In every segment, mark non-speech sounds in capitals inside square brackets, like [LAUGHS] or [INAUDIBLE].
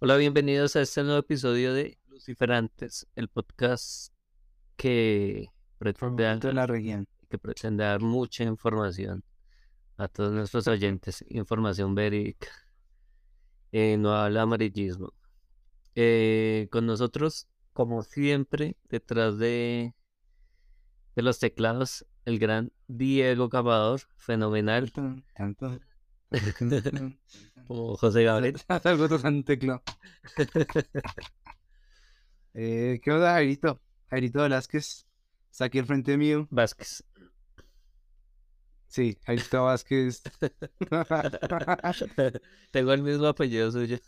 Hola, bienvenidos a este nuevo episodio de Luciferantes, el podcast que pretende, de dar, la región. que pretende dar mucha información a todos nuestros oyentes, información verídica. Eh, no habla amarillismo. Eh, con nosotros, como siempre, detrás de, de los teclados, el gran Diego Cavador, fenomenal, Tan, tan, tan. [LAUGHS] [LAUGHS] como José Gabriel. [LAUGHS] Algo tocando teclado. Eh, ¿Qué onda, Jairito? Jairito Velázquez. Está aquí al frente mío. Vázquez. Sí, Jairito Vázquez. Tengo el mismo apellido suyo.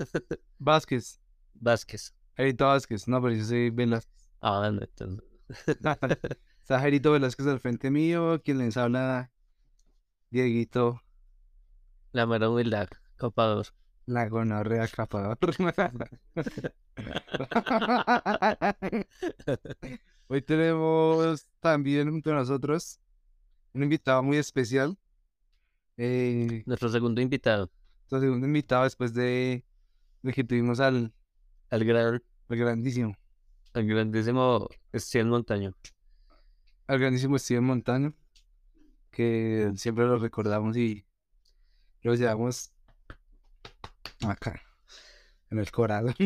Vázquez. Vázquez. Jairito Vázquez. No, pero yo soy Velázquez. Ah, no, entonces. Está Jairito Velázquez al frente mío. Quien les habla, Dieguito, La mera humildad, copador. la gonorrea capador. [LAUGHS] Hoy tenemos también junto a nosotros un invitado muy especial. Eh, Nuestro segundo invitado, nuestro segundo invitado después de, de que tuvimos al, el gran, al grandísimo, el grandísimo Estiel Montaño. al grandísimo Steven Montaño, que siempre lo recordamos y lo llevamos acá, en el corazón. [LAUGHS]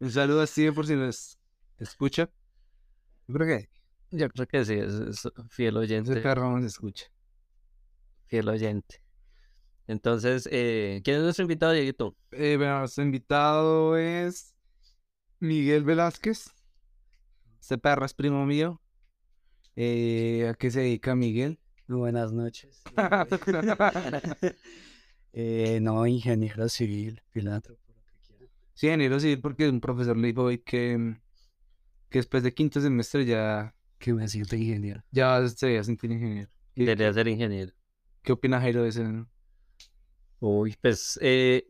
un saludo a Steven por si nos escucha. Yo creo que Yo creo que sí, es, es fiel ese oyente, perro nos escucha. fiel oyente. Entonces, eh, ¿quién es nuestro invitado, Dieguito? Eh, bueno, nuestro invitado es Miguel Velázquez. Este perro es primo mío. Eh, ¿A qué se dedica Miguel? Buenas noches. [LAUGHS] [LAUGHS] Eh, no, ingeniero civil, filántropo, lo que quiera. Sí, ingeniero civil, porque un profesor le dijo hoy que, que después de quinto semestre ya, Que me siento ingeniero. ya se veía sentir ingeniero. ¿Qué, Debería ser ingeniero. qué opina Jairo de eso? no? Uy, pues, eh,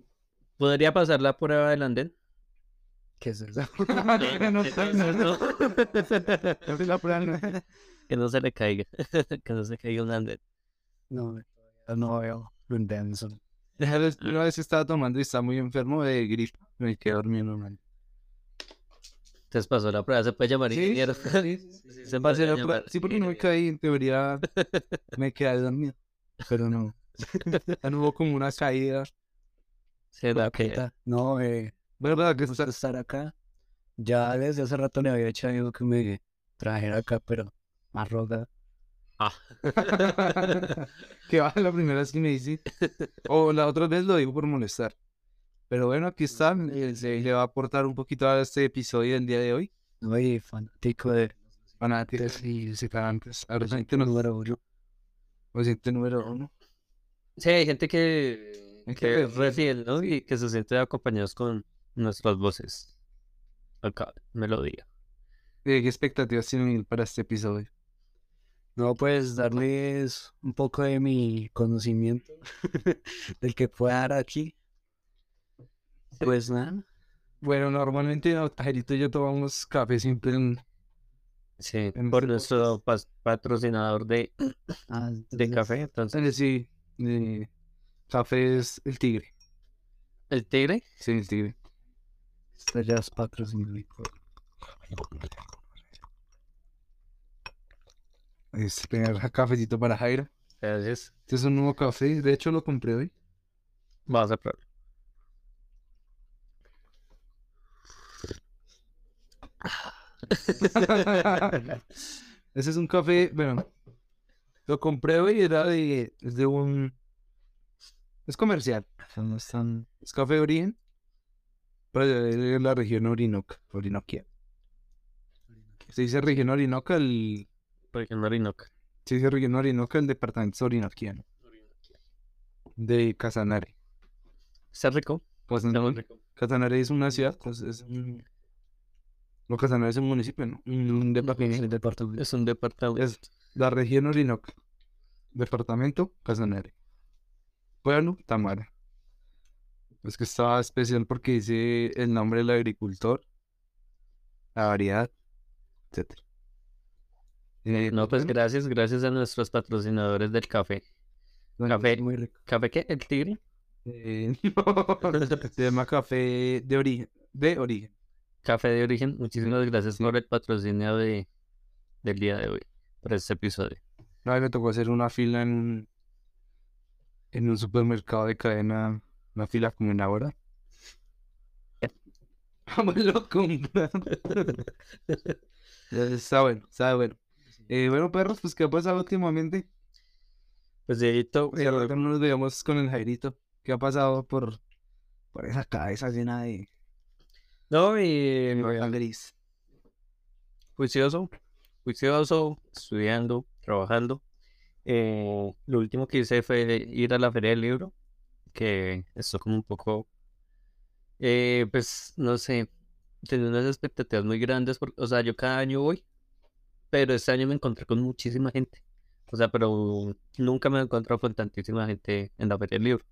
¿podría pasar la prueba del andén? ¿Qué es eso? [LAUGHS] No sé, no, no. No sé la prueba. Que no se le caiga, [LAUGHS] que no se caiga un andén. No, no veo lo intenso. Una vez estaba tomando y estaba muy enfermo de gripe. Me quedé dormido normal. Entonces pasó la prueba, se puede llamar Sí, ingeniero. sí, Sí, [LAUGHS] se puede llamar sí, porque no me ingeniero. caí, en teoría me [LAUGHS] quedé dormido. Pero no. Ya no hubo como una caída. ¿Será que- Puta, No, eh, ¿Verdad? Que estar acá. Ya desde hace rato le había hecho algo que me trajera acá, pero más roga. Ah. [LAUGHS] que va la primera vez que me dice. O la otra vez lo digo por molestar. Pero bueno, aquí está. eh, Le va a aportar un poquito a este episodio del día de hoy. Soy fanático de Fanáticos y separantes. Ausente número uno. Ausente número uno. Sí, hay gente que, que que es ¿no? Y que se siente acompañados con nuestras voces. Acá, melodía. ¿Qué expectativas tienen para este episodio? No, pues darles un poco de mi conocimiento [LAUGHS] del que pueda dar aquí. Pues nada. Bueno, normalmente no, Jairito y yo tomamos café siempre en... Sí, En por nuestro patrocinador de, Ah, de café. Entonces, eh, Sí, eh, café es el tigre. el tigre. Sí, el tigre. Esto ya es patrocinado. Es primer cafecito para Jairo. Gracias. Este es un nuevo café. De hecho, lo compré hoy. Vamos a probar. [LAUGHS] Ese es un café, bueno, lo compré hoy era de, es de un... Es comercial. No están. Es café de origen. Pero de la región Orinoca. Orinoquia. Se dice región Orinoca, el... Porque no Orinoca. Se dice región Orinoca, el departamento orinoquiano. De Casanare. Está rico. Rico. Casanare es una ciudad, pues es un... No, Casanare es un municipio, ¿no? Un, departamento. Es un departamento. Es la región Orinoca. Departamento Casanare. Pueblo Tamara. Es que estaba especial porque dice el nombre del agricultor, la variedad, etc. Eh, No, pues gracias, gracias a nuestros patrocinadores del café. bueno, café. Muy rico. ¿Café qué? ¿El tigre? Eh, [LAUGHS] no, [LAUGHS] se llama café de origen. De origen. Café de origen, muchísimas gracias por el patrocinio de, del día de hoy, por este episodio. No, a me tocó hacer una fila en un, en un supermercado de cadena, una fila como una hora. [LAUGHS] Vamos lo comprar. está bueno, está bueno. Eh, bueno, perros, pues, ¿qué ha pasado últimamente? Pues Dieguito, rato no nos veíamos con el Jairito. ¿Qué ha pasado por, por esa cabeza llena de no, y de gris? juicioso, juicioso, estudiando, trabajando. Eh, lo último que hice fue ir a la feria del libro, que esto como un poco, eh, pues no sé, tenía unas expectativas muy grandes, porque, o sea, yo cada año voy, pero este año me encontré con muchísima gente, o sea, pero nunca me he encontrado con tantísima gente en la feria del libro.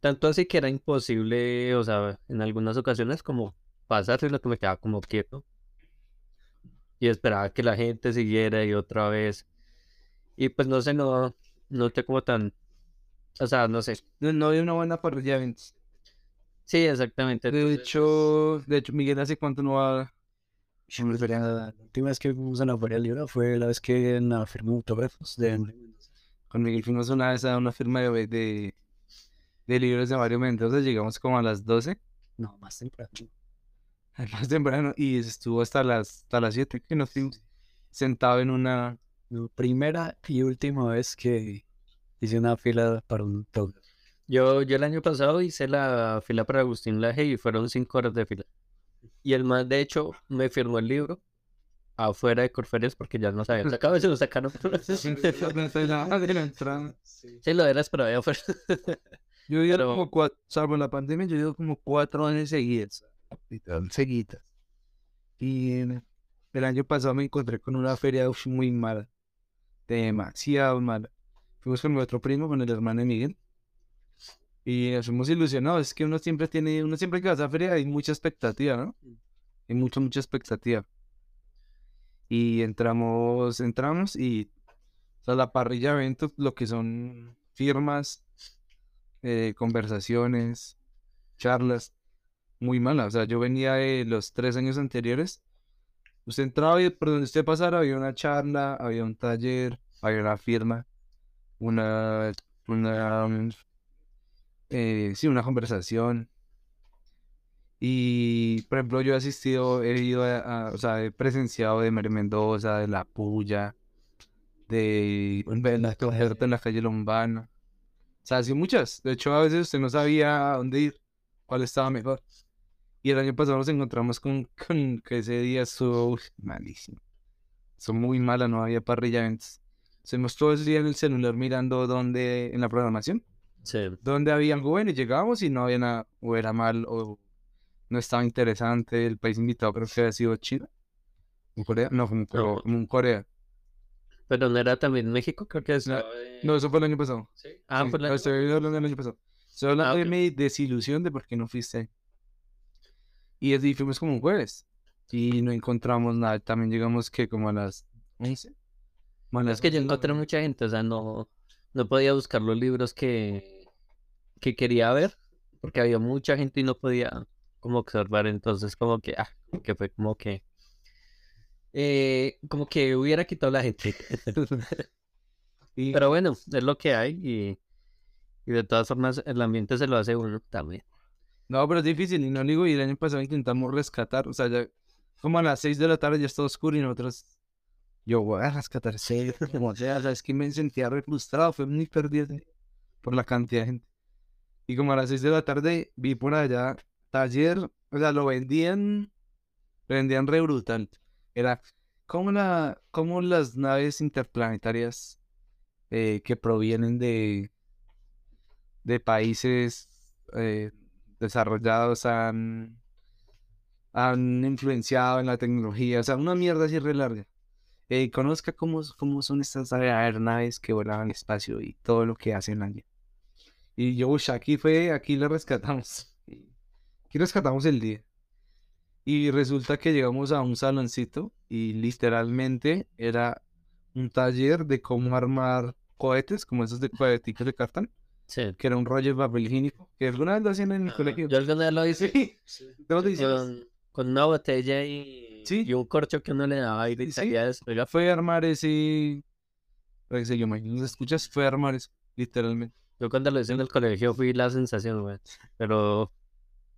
Tanto así que era imposible, o sea, en algunas ocasiones como pasarse lo que me quedaba como quieto y esperaba que la gente siguiera y otra vez. Y pues no sé, no, no como tan, o sea, no sé. No, no había una buena parrilla de eventos. Sí, exactamente. De hecho, de hecho, Miguel, ¿hace cuánto no va? Sí, me refería a- La última vez que fuimos a la Feria del Libro fue la vez que en la firma de autógrafos de Henry Mendoza. Con Miguel fuimos una vez a una firma de, de, de libros de Mario Mendoza, llegamos como a las 12, No, más temprano. [LAUGHS] más temprano, y estuvo hasta las, hasta las 7 que nos fuimos sentado en una... No, primera y última vez que hice una fila para un autógrafo. Yo, yo el año pasado hice la fila para Agustín Laje y fueron cinco horas de fila. Y el más, de hecho, me firmó el libro afuera de Corferias porque ya no sabían sacado y se lo sacaron. [LAUGHS] de la entrada. Sí, lo era pero allá [LAUGHS] afuera. Yo he Pero- como cuatro, salvo la pandemia, yo ido como cuatro años seguidas. Seguidas. Y el año pasado me encontré con una feria muy mala. Demasiado mala. Fuimos con mi otro primo, con el hermano de Miguel. Y nos fuimos ilusionados. Es que uno siempre tiene, uno siempre que va a esa feria hay mucha expectativa, ¿no? Hay mucha, mucha expectativa. Y entramos, entramos y o sea, la parrilla de eventos, lo que son firmas, eh, conversaciones, charlas, muy mala. O sea, yo venía de los tres años anteriores. Usted entraba y por donde usted pasara había una charla, había un taller, había una firma, una, una, eh, sí, una conversación. Y, por ejemplo, yo he asistido, he ido a, a- o sea, he presenciado de Mario Mendoza, de La Puya, de concierto en la calle Lombana. O sea, sí, muchas. De hecho, a veces usted no sabía a dónde ir, cuál estaba mejor. Y el año pasado nos encontramos con, con que ese día estuvo malísimo. Son muy mala, no había parrilla eventos. Estuvimos todo el día en el celular mirando dónde, en la programación, Sí. dónde había algo bueno y llegábamos y no había nada, o era mal, o no estaba interesante. El país invitado creo que había sido China. ¿Un Corea? No, como, No. como un Corea. Pero no era también México, creo que es. No, No, eso fue el año pasado. Sí. Ah, Sí, fue estoy hablando del año pasado. Estoy hablando Ah, de ok. mi desilusión de por qué no fuiste. Y así fuimos como un jueves. Y no encontramos nada. También llegamos que como a las 11. Como a las Es que yo 11, encontré mucha gente, o sea, no, no podía buscar los libros que, que quería ver, porque había mucha gente y no podía como observar, entonces como que, ah, que fue como que, eh, como que hubiera quitado la gente. [LAUGHS] Y, Pero bueno, es lo que hay y, y de todas formas el ambiente se lo hace uno también. no, pero es difícil. Y no digo, y el año pasado intentamos rescatar. O sea, ya como a las 6 de la tarde ya está oscuro y nosotros. Yo voy a rescatar serio. [LAUGHS] Como sea, o sea, es que me sentía re frustrado. Fue muy perdido por la cantidad de gente. Y como a las 6 de la tarde vi por allá taller, o sea, lo vendían, vendían re brutal. Era como, la, como las naves interplanetarias eh, que provienen de, de países eh, desarrollados han, han influenciado en la tecnología. O sea, una mierda así re larga. Eh, conozca cómo, cómo son estas aeronaves que vuelan al espacio y todo lo que hacen allí. Y yo, ush, aquí fue, aquí le rescatamos. [LAUGHS] Aquí rescatamos el día. Y resulta que llegamos a un saloncito y literalmente era un taller de cómo armar cohetes, como esos de coheticos de cartón, Sí. que era un rollo de papel higiénico, que alguna vez lo hacían en el Ajá. colegio. Yo alguna vez lo hice [LAUGHS] Sí, lo con, con una botella y, Sí. y un corcho que uno le daba aire y salía despegado. Fue a armar ese... Para que se yo, ¿nos escuchas? Fue a armar eso, literalmente. Yo cuando lo hice en el colegio fui la sensación, güey. Pero,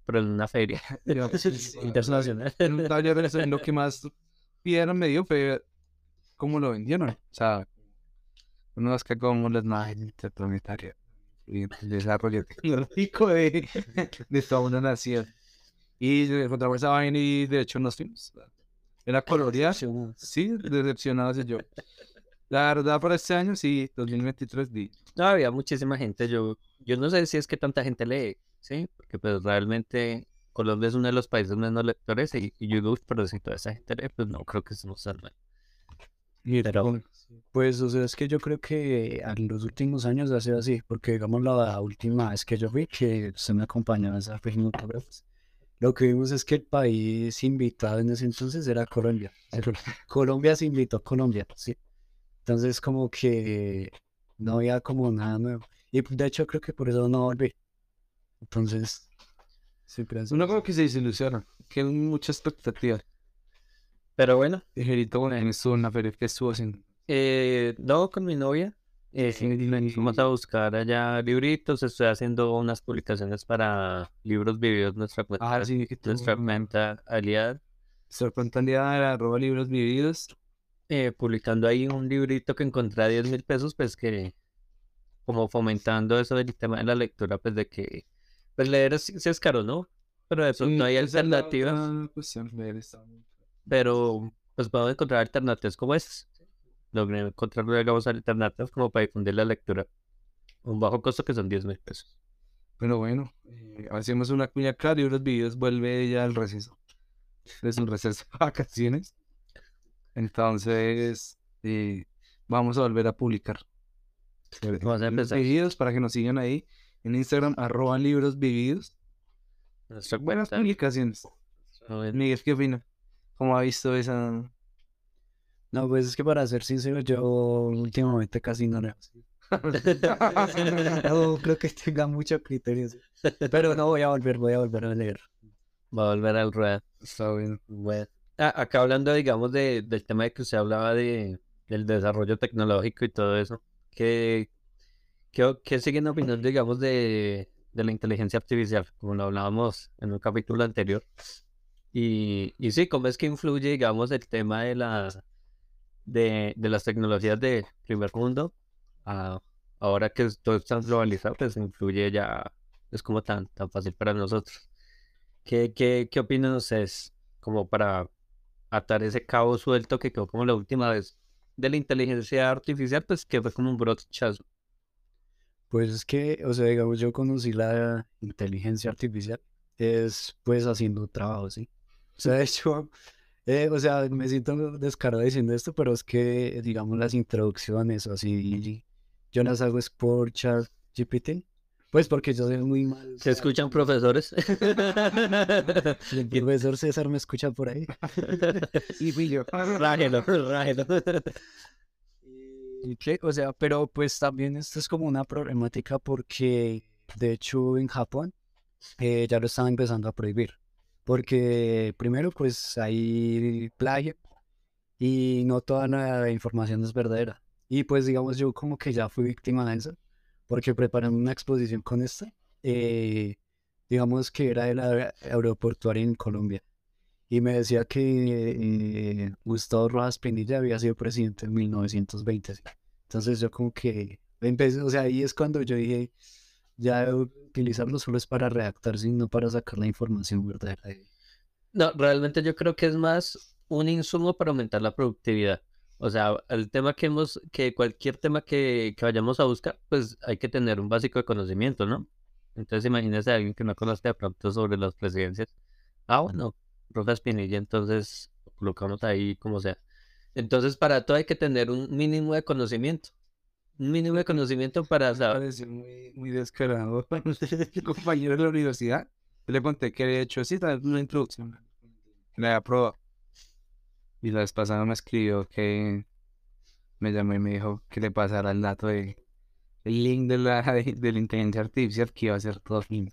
pero en una feria [LAUGHS] [LAUGHS] internacional. En un de eso, lo que más piedra me dio fue cómo lo vendieron. O sea, uno es que como las máquinas planetarias y el desarrollo tecnológico de, de toda una nación. Y encontramos esa vaina y de hecho nos fuimos. Era colorear. Sí, decepcionado yo. La verdad, para este año, sí, 2023, di. No, había muchísima gente. Yo, yo no sé si es que tanta gente lee, ¿sí? Porque pues realmente Colombia es uno de los países menos lectores y, y yo digo, "Uy, pero si toda esa gente lee, pues no creo que estemos tan mal. Pero, Pues, o sea, es que yo creo que en los últimos años ha sido así, porque digamos la última vez que yo fui, que usted me acompañó a esa autógrafos, lo que vimos es que el país invitado en ese entonces era Colombia. Colombia se invitó a Colombia, sí. Entonces, como que no había como nada nuevo. Y de hecho, creo que por eso no volví. Entonces, sí, pero eso- Uno como que se desilusiona, que hay mucha expectativa. pero bueno, Ligerito, bueno, en estuvo en la feria que estuvo haciendo. eh, no con mi novia. Eh, fuimos a buscar allá libritos. Estoy haciendo unas publicaciones para libros vividos, nuestra cuenta, Ah, sí, que tú... nuestra cuenta aliada. Sorprendida de arroba libros vividos. Eh, publicando ahí un librito que encontré a 10 mil pesos, pues que como fomentando eso del tema de la lectura, pues de que pues leer es, sí es caro, ¿no? Pero de pronto hay es la alternativas, cuestión, leer está muy- pero pues puedo encontrar alternativas como esas. Logré encontrar digamos alternativas como para difundir la lectura. Un bajo costo que son 10 mil pesos. Pero bueno, eh, hacemos una cuña acá, libros vividos vuelve ya al receso. Es un receso de [LAUGHS] vacaciones. Entonces, eh, vamos a volver a publicar. Vamos a empezar. vividos para que nos sigan ahí en Instagram, arroba libros vividos. Nuestra Buenas cuenta. publicaciones. Miguel, ¿qué opina? ¿Cómo ha visto esa? No, pues es que para ser sincero, yo últimamente casi no leo. [LAUGHS] [LAUGHS] No creo que tenga mucho criterio. sí. Pero no voy a volver, voy a volver a leer. Va a volver al ruedo. Está bien. Bueno, acá hablando, digamos, de, del tema de que usted hablaba de, del desarrollo tecnológico y todo eso, ¿qué, qué, qué siguen opinando, digamos, de, de la inteligencia artificial? Como lo hablábamos en un capítulo anterior. Y, y sí, ¿cómo es que influye, digamos, el tema de, la, de, de las tecnologías de primer mundo? a- ahora que todo está globalizado, pues influye ya, es como tan, tan fácil para nosotros. ¿Qué, qué, qué opinan ustedes? Como para atar ese cabo suelto que quedó como la última vez de la inteligencia artificial, pues que fue como un brochazo. Pues es que, o sea, digamos, yo conocí la inteligencia artificial, es pues haciendo trabajo, ¿sí? O sea, de hecho, eh, o sea, me siento descarado diciendo esto, pero es que, digamos, las introducciones o así, yo las hago es por chat GPT, pues porque yo soy muy mal. ¿Se escuchan profesores? [LAUGHS] El profesor César me escucha por ahí. [LAUGHS] Y fui yo. Rájelo, rájelo. ¿Y qué? O sea, pero pues también esto es como una problemática porque de hecho en Japón eh, ya lo están empezando a prohibir. Porque primero pues hay plagio y no toda la información es verdadera. Y pues digamos yo como que ya fui víctima de eso porque preparando una exposición con esta, eh, digamos que era de la aeroportuaria en Colombia. Y me decía que eh, Gustavo Rojas Pinilla había sido presidente en 1920. ¿sí? Entonces yo como que empecé, o sea, ahí es cuando yo dije, ya utilizarlo solo es para redactar, sino para sacar la información verdadera. de- No, realmente yo creo que es más un insumo para aumentar la productividad. O sea, el tema que hemos, que cualquier tema que, que vayamos a buscar, pues hay que tener un básico de conocimiento, ¿no? Entonces imagínese a alguien que no conozca de pronto sobre las presidencias. Ah, bueno, Rojas Pinilla, entonces lo colocamos ahí como sea. Entonces para todo hay que tener un mínimo de conocimiento. Un mínimo de conocimiento para saber. Pareció muy, muy descarado. [LAUGHS] Compañero de la universidad, yo le conté que había hecho así, una introducción. La probado. Y la vez pasada me escribió que me llamó y me dijo que le pasara el dato de, link de la, [LAUGHS] de, de inteligencia artificial que iba a hacer todo fin.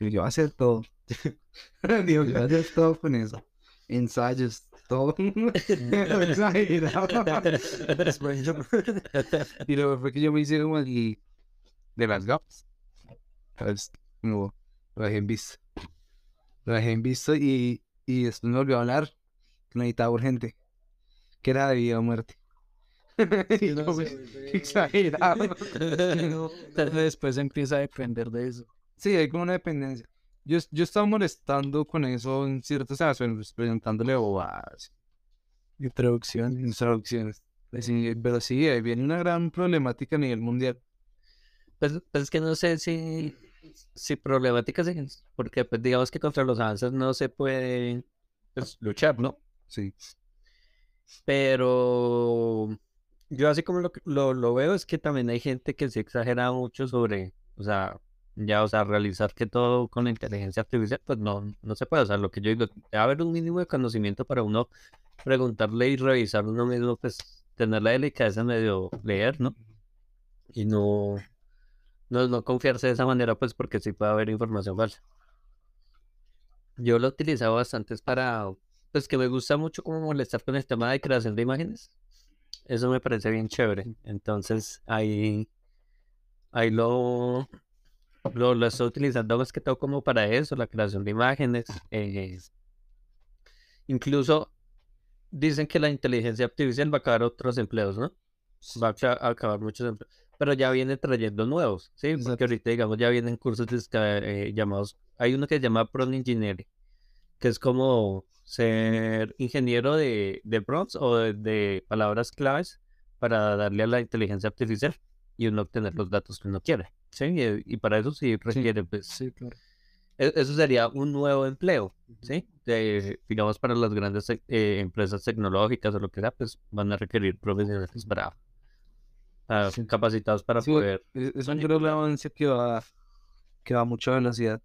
Yo iba a hacer todo. [LAUGHS] Digo, yo hacer todo con eso. Ensayos, todo. [LAUGHS] Yo- y luego fue que yo me hice como el de las gafas. Entonces, como, lo dejé en visto. Lo dejé en visto y, y después me volvió a hablar que necesitaba urgente. Que era de vida o muerte. [LAUGHS] [LAUGHS] [LAUGHS] Exagerado. Después empieza a depender de eso. Sí, hay como una dependencia. Yo, yo estaba molestando con eso en ciertas ocasiones, presentándole bobadas, Introducción. instrucciones. Pues sí, pero sí, ahí viene una gran problemática a nivel mundial. Pues, pues es que no sé si, si problemáticas, porque pues digamos que contra los avances no se puede pues, luchar, ¿no? Sí. Pero yo así como lo, lo, lo veo es que también hay gente que se exagera mucho sobre, o sea, ya, o sea, realizar que todo con la inteligencia artificial, pues no, no se puede. O sea, lo que yo digo, debe haber un mínimo de conocimiento para uno preguntarle y revisar uno mismo, pues tener la delicadeza de medio leer, ¿no? Y no, no, no confiarse de esa manera, pues porque sí puede haber información falsa. Yo lo he utilizado bastante para, pues que me gusta mucho como molestar con el tema de creación de imágenes. Eso me parece bien chévere. Entonces ahí, ahí lo, lo, lo estoy utilizando más que todo como para eso, la creación de imágenes. eh, incluso dicen que la inteligencia artificial va a acabar otros empleos, ¿no? Va a ca- a acabar muchos empleos. Pero ya viene trayendo nuevos, ¿sí? Exacto. Porque ahorita, digamos, ya vienen cursos eh, llamados, hay uno que se llama Prompt Engineering, que es como ser ingeniero de, de prompts o de, de palabras claves para darle a la inteligencia artificial y uno obtener los datos que uno quiere, ¿sí? Y, y para eso sí requiere, pues, Sí, claro. e- eso sería un nuevo empleo, ¿sí? De- digamos, para las grandes eh, empresas tecnológicas o lo que sea, pues van a requerir profesionales para, capacitados para poder. Es, es un gran avance que va, que va a mucha velocidad.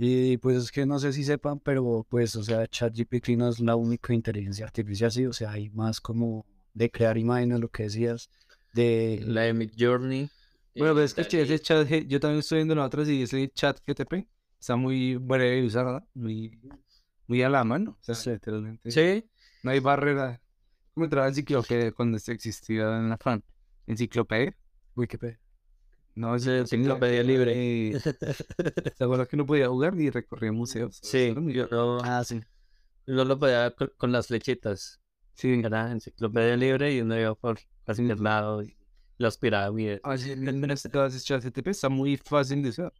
Y pues es que no sé si sepan, pero pues, o sea, ChatGPT no es la única inteligencia artificial, sí, o sea, hay más como de crear imágenes, lo que decías, de... La de Mid Journey. Bueno, pero es que eh, ese chat, yo también estoy viendo en otras y ese chat GTP está muy breve de usar, ¿verdad? Muy, muy a la mano. O sea, Sí. literalmente. Sí, No hay barrera. ¿Cómo entraba en enciclopedia cuando se existía en la fan? ¿Enciclopedia? Wikipedia. No, es Sí, enciclopedia libre. Eh, [LAUGHS] ¿Te acuerdas que uno podía jugar y recorría museos? sí, yo no, Ah, sí. no lo podía con, con las flechitas. Sí. Era enciclopedia libre y uno iba por cualquier lado y las pirámides. Ah, sí, en este caso, ese chat GTP está muy fácil de usar.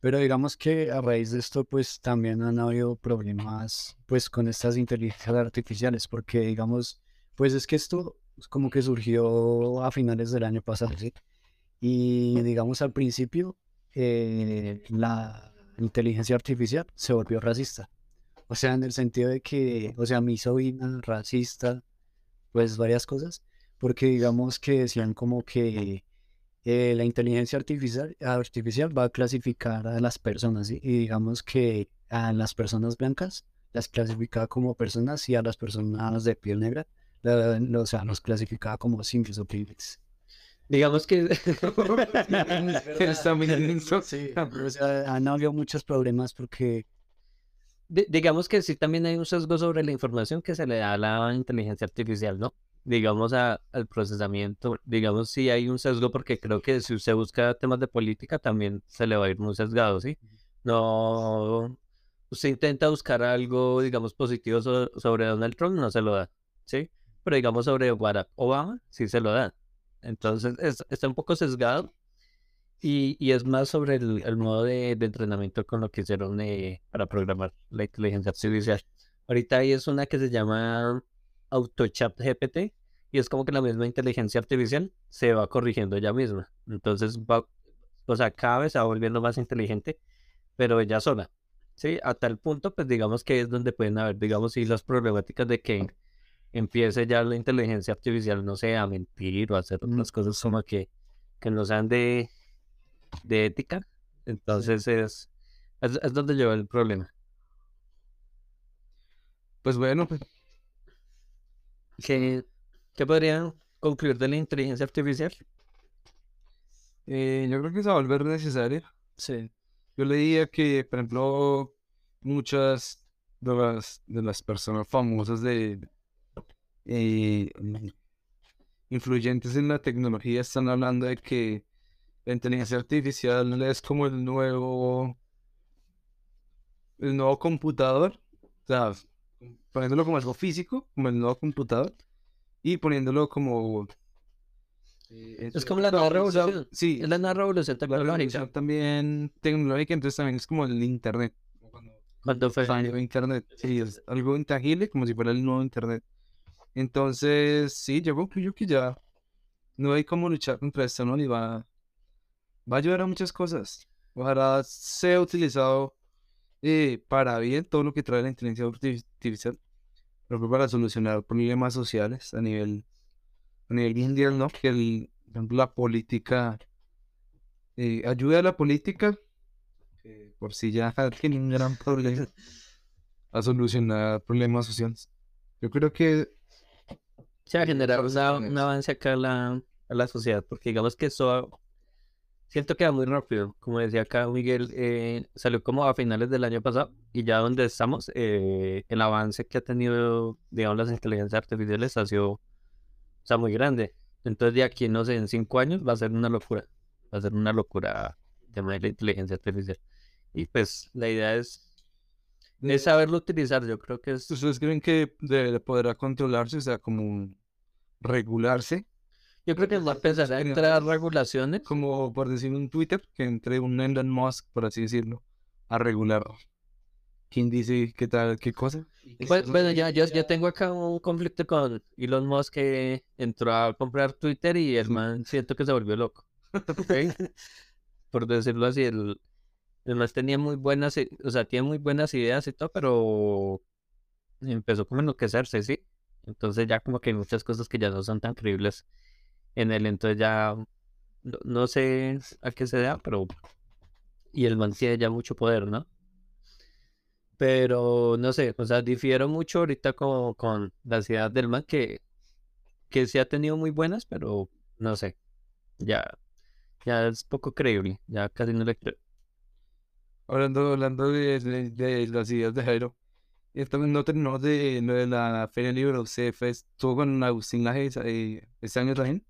Pero digamos que a raíz de esto, pues también han habido problemas, pues con estas inteligencias artificiales, porque digamos, pues es que esto es como que surgió a finales del año pasado, ¿sí? Y digamos al principio, eh, la inteligencia artificial se volvió racista. O sea, en el sentido de que, o sea, misógina, racista, pues varias cosas, porque digamos que decían como que eh, la inteligencia artificial, artificial va a clasificar a las personas. Y digamos que a las personas blancas las clasificaba como personas y a las personas de piel negra, la- o sea, los clasificaba como simples o privilegios. Digamos que [LAUGHS] Está muy denso. Sí, o sea, han habido muchos problemas porque Di- digamos que sí también hay un sesgo sobre la información que se le da a la inteligencia artificial, ¿no? Digamos a- al procesamiento, digamos sí hay un sesgo porque creo que si usted busca temas de política también se le va a ir muy sesgado, ¿sí? No, usted intenta buscar algo, digamos, positivo so- sobre Donald Trump, no se lo da, ¿sí? Pero digamos sobre Barack Obama, sí se lo da. Entonces es- está un poco sesgado y, y es más sobre el, el modo de, de entrenamiento con lo que hicieron eh, para programar la inteligencia artificial. Ahorita ahí es una que se llama AutoChat GPT y es como que la misma inteligencia artificial se va corrigiendo ella misma. Entonces va, o sea, cada vez se va volviendo más inteligente, pero ella sola. Sí, a tal punto, pues digamos que es donde pueden haber, digamos, sí, las problemáticas de que empiece ya la inteligencia artificial, no sé, a mentir o a hacer otras cosas como que, que no sean de, de ética. Entonces es, es, es donde lleva el problema. Pues bueno, pues, ¿Qué, qué podrían concluir de la inteligencia artificial? Eh, yo creo que se va a volver necesaria. Sí. Yo leía que, por ejemplo, muchas de las, de las personas famosas de eh, influyentes en la tecnología están hablando de que la inteligencia artificial es como el nuevo el nuevo computador, o sea, poniéndolo como algo físico, como el nuevo computador, y poniéndolo como eh, Es como la nueva o sea, revolución. Sí, Es la nueva revolución tecnológica. también tecnológica, entonces también es como el internet. cuando Cuando fue salió internet, sí, es algo intangible, como si fuera el nuevo internet. Entonces, sí, yo concluyo que ya no hay como luchar contra esto, ¿no? Y va, va a ayudar a muchas cosas. Ojalá sea utilizado eh, para bien todo lo que trae la inteligencia arti- artificial, pero para solucionar problemas sociales a nivel, a nivel mundial, ¿no? Que el, la política eh, ayude a la política, por si ya [LAUGHS] tiene un gran problema, a solucionar problemas sociales. Yo creo que se va a generar una- un avance acá a la, a la sociedad, porque digamos que eso siento que va muy rápido. Como decía acá Miguel, eh, salió como a finales del año pasado y ya donde estamos, eh, el avance que ha tenido, digamos, las inteligencias artificiales ha sido, o sea, muy grande. Entonces de aquí, no sé, en cinco años va a ser una locura. Va a ser una locura el tema de la inteligencia artificial. Y pues la idea es, es saberlo utilizar. Yo creo que es... ¿Ustedes creen que de- podrá controlarse, o sea, como regularse? Yo creo que va a empezar a entrar regulaciones. Como por decir un Twitter, que entre un Elon Musk, por así decirlo, a regular. ¿Quién dice qué tal, qué cosa? Pues, bueno, ya, yo, ya tengo acá un conflicto con Elon Musk que entró a comprar Twitter y el man siento que se volvió loco. [LAUGHS] Por decirlo así, el, el man tenía muy buenas, o sea, tiene muy buenas ideas y todo, pero empezó como a enloquecerse, ¿sí? Entonces ya como que hay muchas cosas que ya no son tan creíbles en él, entonces ya no, no sé a qué se da, pero... Y el man tiene ya mucho poder, ¿no? Pero no sé, o sea, difiero mucho ahorita con, con las ideas del man que, que sí ha tenido muy buenas, pero no sé, ya, ya es poco creíble, ya casi no le creo. Hablando, hablando de, de- de las ideas de Jairo, no terminamos de de la Feria. ¿Se fue, estuvo con Agustín Laje eh, este año también?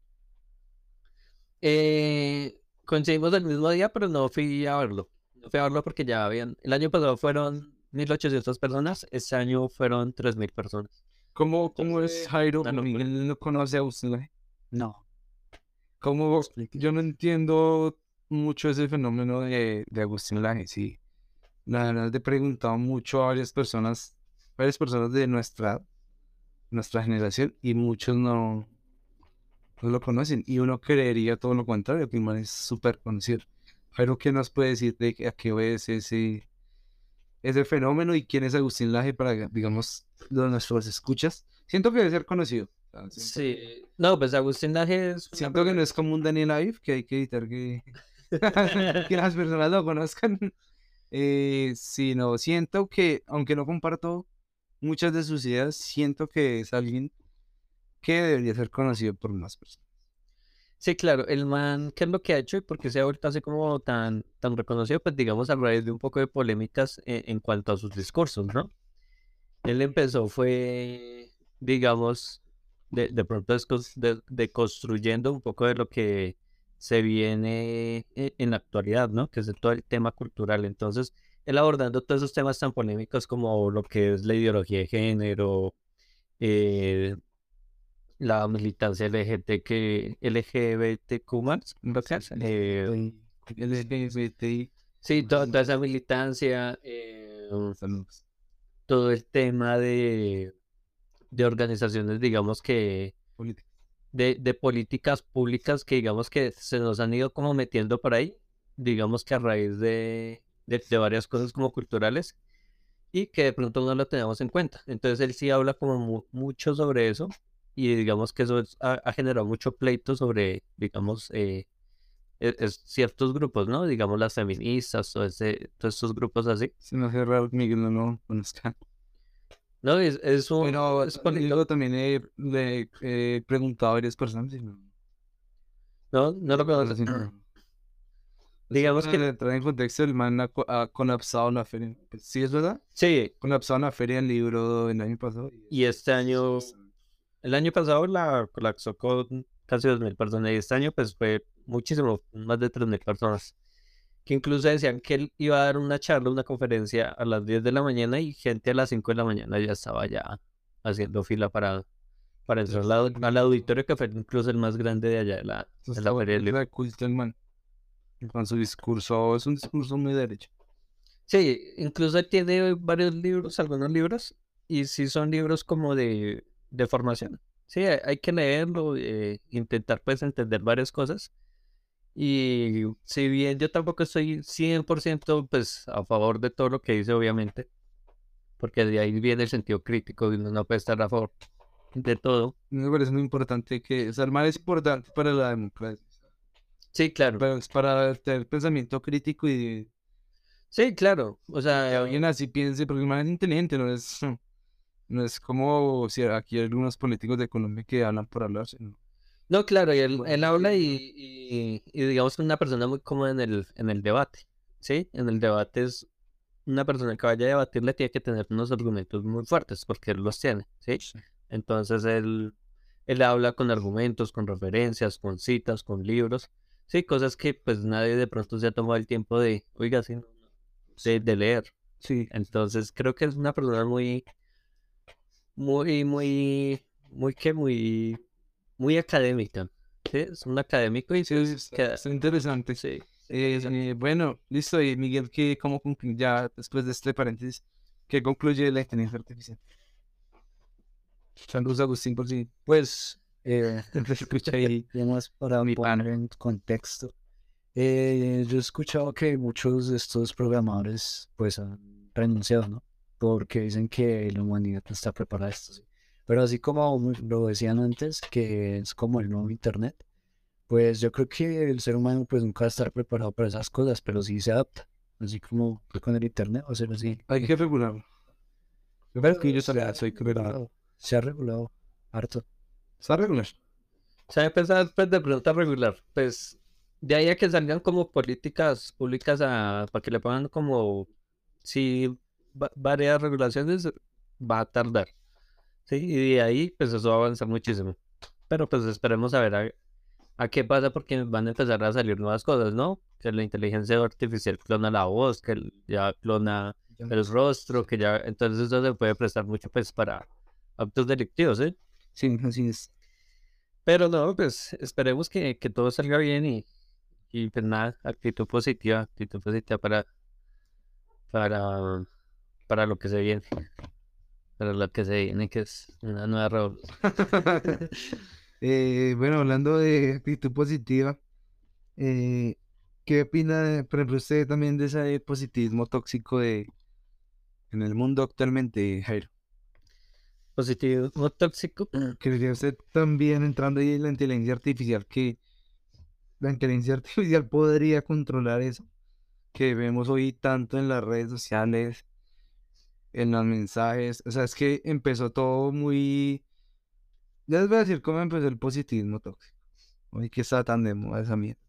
Eh, coincidimos el mismo día, pero no fui a verlo. No fui a verlo porque ya habían, el año pasado fueron 1800 personas, este año fueron 3000 personas. ¿Cómo, cómo es Jairo? Él no conoce a Agustín Laje. No. ¿Cómo? Yo no entiendo mucho ese fenómeno de, de Agustín Laje, sí. La verdad, le he preguntado mucho a varias personas, varias personas de nuestra, nuestra generación, y muchos no, no lo conocen. Y uno creería todo lo contrario, que el man es súper conocido. Pero, ¿qué nos puede decir de a qué obedece ese, ese fenómeno y quién es Agustín Laje para, digamos, los nuestros escuchas? Siento que debe ser conocido. Siento Sí, no, pues Agustín Laje es Siento que no es como un Daniel Aviv, que hay que evitar que, [LAUGHS] [LAUGHS] que las personas lo conozcan. Eh, sino siento que, aunque no comparto muchas de sus ideas, siento que es alguien que debería ser conocido por más personas. Sí, claro, el man, ¿qué es lo que ha hecho y por qué se ha vuelto así como tan, tan reconocido? Pues digamos a raíz de un poco de polémicas en, en cuanto a sus discursos, ¿no? Él empezó, fue, digamos, de, de pronto descos- de, de un poco de lo que se viene e- en la actualidad, ¿no? Que es todo el tema cultural. Entonces, él abordando todos esos temas tan polémicos como lo que es la ideología de género, eh, la militancia LGBT que LGBTQ más, eh, LGBTI. sí, to- toda esa militancia, eh, todo el tema de, de organizaciones, digamos que Política. De, de políticas públicas que digamos que se nos han ido como metiendo por ahí, digamos que a raíz de, de, varias cosas como culturales y que de pronto no lo tenemos en cuenta. Entonces él sí habla como mu- mucho sobre eso y digamos que eso es- ha, generado mucho pleito sobre, digamos, eh, e- ciertos grupos, ¿no? Digamos las feministas, todo ese, todos estos grupos así. Se raro que Miguel no conozca. No, es, es un... Bueno, es luego también he, le he preguntado a varias personas. y no- No, no lo pero conoces. sí, no. Digamos que entrar en contexto, el man ha, ha colapsado la feria. Pues, Sí, es verdad. sí, Colapsado la feria del libro el año pasado. y este año, el año pasado la colapsó con casi 2.000 personas y este año pues fue muchísimo, más de 3.000 personas. Que incluso decían que él iba a dar una charla, una conferencia a las 10 de la mañana y gente a las 5 de la mañana ya estaba ya haciendo fila para, para entrar al, au- al auditorio que fue incluso el más grande de allá de la, de la feria man. Con su discurso, es un discurso muy derecho. Sí, incluso tiene varios libros, algunos libros, y sí son libros como de, de formación. Sí, hay, hay que leerlo, eh, intentar pues entender varias cosas. Y si bien yo tampoco estoy 100% pues a favor de todo lo que dice, obviamente, porque de ahí viene el sentido crítico y uno no puede estar a favor de todo. Me parece muy importante que, o sea, el man es importante para la democracia. Sí, claro. Pero es para tener pensamiento crítico y Sí, claro. O que sea, alguien así piense, porque el man es inteligente, no es, no es como si aquí hay algunos políticos de Colombia que hablan por hablar, sino No, claro, y él, él habla y, y, y digamos que es una persona muy cómoda en el, en el debate, ¿sí? En el debate es una persona que vaya a debatirle tiene que tener unos argumentos muy fuertes, porque él los tiene, ¿sí? Entonces él, él habla con argumentos, con referencias, con citas, con libros, sí, cosas que pues nadie de pronto se ha tomado el tiempo de, oiga, sí, de, de leer. Sí, Entonces creo que es una persona muy, muy, muy, muy que muy, muy académica. Sí, es un académico y sí, pues, interesante. sí. Eh, eh, bueno, listo, y Miguel, ¿qué, cómo conclu- ya después de este paréntesis, ¿qué concluye la inteligencia artificial? Saludos, Agustín, por si Pues, eh, [LAUGHS] escucha ahí. digamos, para Mi poner en contexto, eh, yo he escuchado que muchos de estos programadores pues han renunciado, ¿no? Porque dicen que la humanidad no está preparada a esto, ¿sí? Pero así como lo decían antes, que es como el nuevo Internet, pues yo creo que el ser humano pues nunca va a estar preparado para esas cosas, pero sí se adapta, así como con el Internet, o sea, así. Hay que regularlo. Yo creo que yo sabía, soy que regular. Se ha regulado harto. Está regular. O sea, empezar pues de pregunta regular, pues de ahí a que salgan como políticas públicas a, para que le pongan como si va- varias regulaciones va a tardar. Sí, y de ahí pues eso va a avanzar muchísimo. Pero pues esperemos a ver a, a qué pasa porque van a empezar a salir nuevas cosas, ¿no? Que la inteligencia artificial clona la voz, que ya clona el rostro, que ya entonces eso se puede prestar mucho pues para actos delictivos, ¿sí? Sí, así es. Pero no, pues esperemos que, que todo salga bien y, y pues nada, actitud positiva, actitud positiva para, para, para lo que se viene, para lo que se viene, que es una nueva revolución. [LAUGHS] Eh, bueno, hablando de actitud positiva, eh, ¿qué opina, por ejemplo, usted también de ese positivismo tóxico de en el mundo actualmente, Jairo? Positivo tóxico. [CLEARS THROAT] ¿Creería usted también entrando ahí en la inteligencia artificial que la inteligencia [LAUGHS] artificial podría controlar eso que vemos hoy tanto en las redes sociales, en los mensajes? O sea, es que empezó todo muy... Ya les voy a decir cómo empezó el positivismo tóxico. Hoy que está tan de moda esa mierda.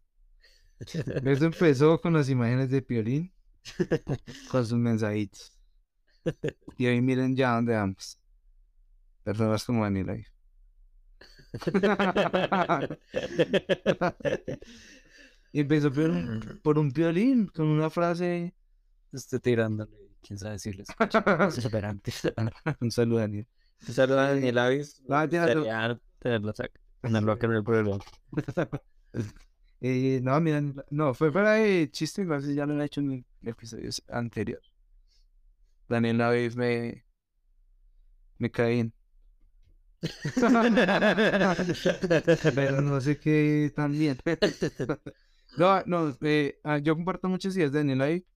Eso empezó con las imágenes de Piolín, con sus mensajitos. Y ahí miren ya dónde vamos. Personas como Daniel ahí. [LAUGHS] Y empezó por un, por con una frase. Esté tirándole, quién sabe si les [LAUGHS] Desesperante. [LAUGHS] Un saludo, Daniel. Saludos a Daniel Avis. Ya, no. Sería tenerlo acá, tenerlo acá en el programa. [LAUGHS] Eh, no, mira, no, fue para el chiste, igual si ya lo han hecho en episodios anteriores. Daniel Avis me. me cae bien. Pero no sé qué tan bien. No, no, eh, ah, yo comparto muchas ideas de Daniel ahí,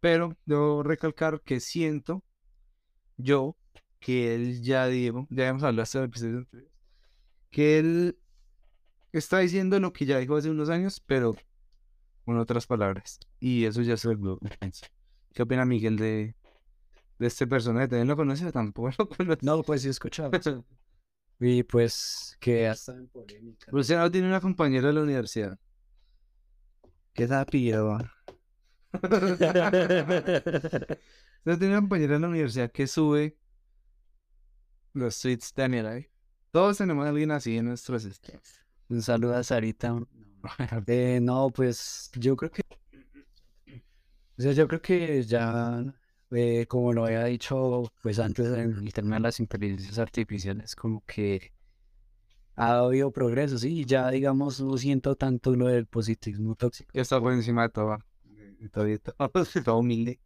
pero debo recalcar que siento yo que él ya dijo, ya hemos hablado hasta el episodio anterior, que él está diciendo lo que ya dijo hace unos años, pero con otras palabras. Y eso ya se volvió intenso. ¿Qué opina Miguel de, de este personaje? ¿También lo conoce o tampoco [LAUGHS] lo conoce? No, pues sí he escuchado. Y pues que hasta en polémica. Luciano tiene una compañera de la universidad. ¿Qué sapiro? [LAUGHS] Yo tenía una compañera en la universidad que sube los tweets de Daniel ahí. Todos tenemos a alguien así en nuestros estados. Un saludo a Sarita. [LAUGHS] Eh, no, pues yo creo que. O sea, yo creo que ya, eh, como lo había dicho pues antes en el tema de las inteligencias artificiales, como que ha habido progreso, sí, y ya digamos no siento tanto lo del positivismo tóxico. Ya está por encima de todo. Todo, todo [LAUGHS] humilde.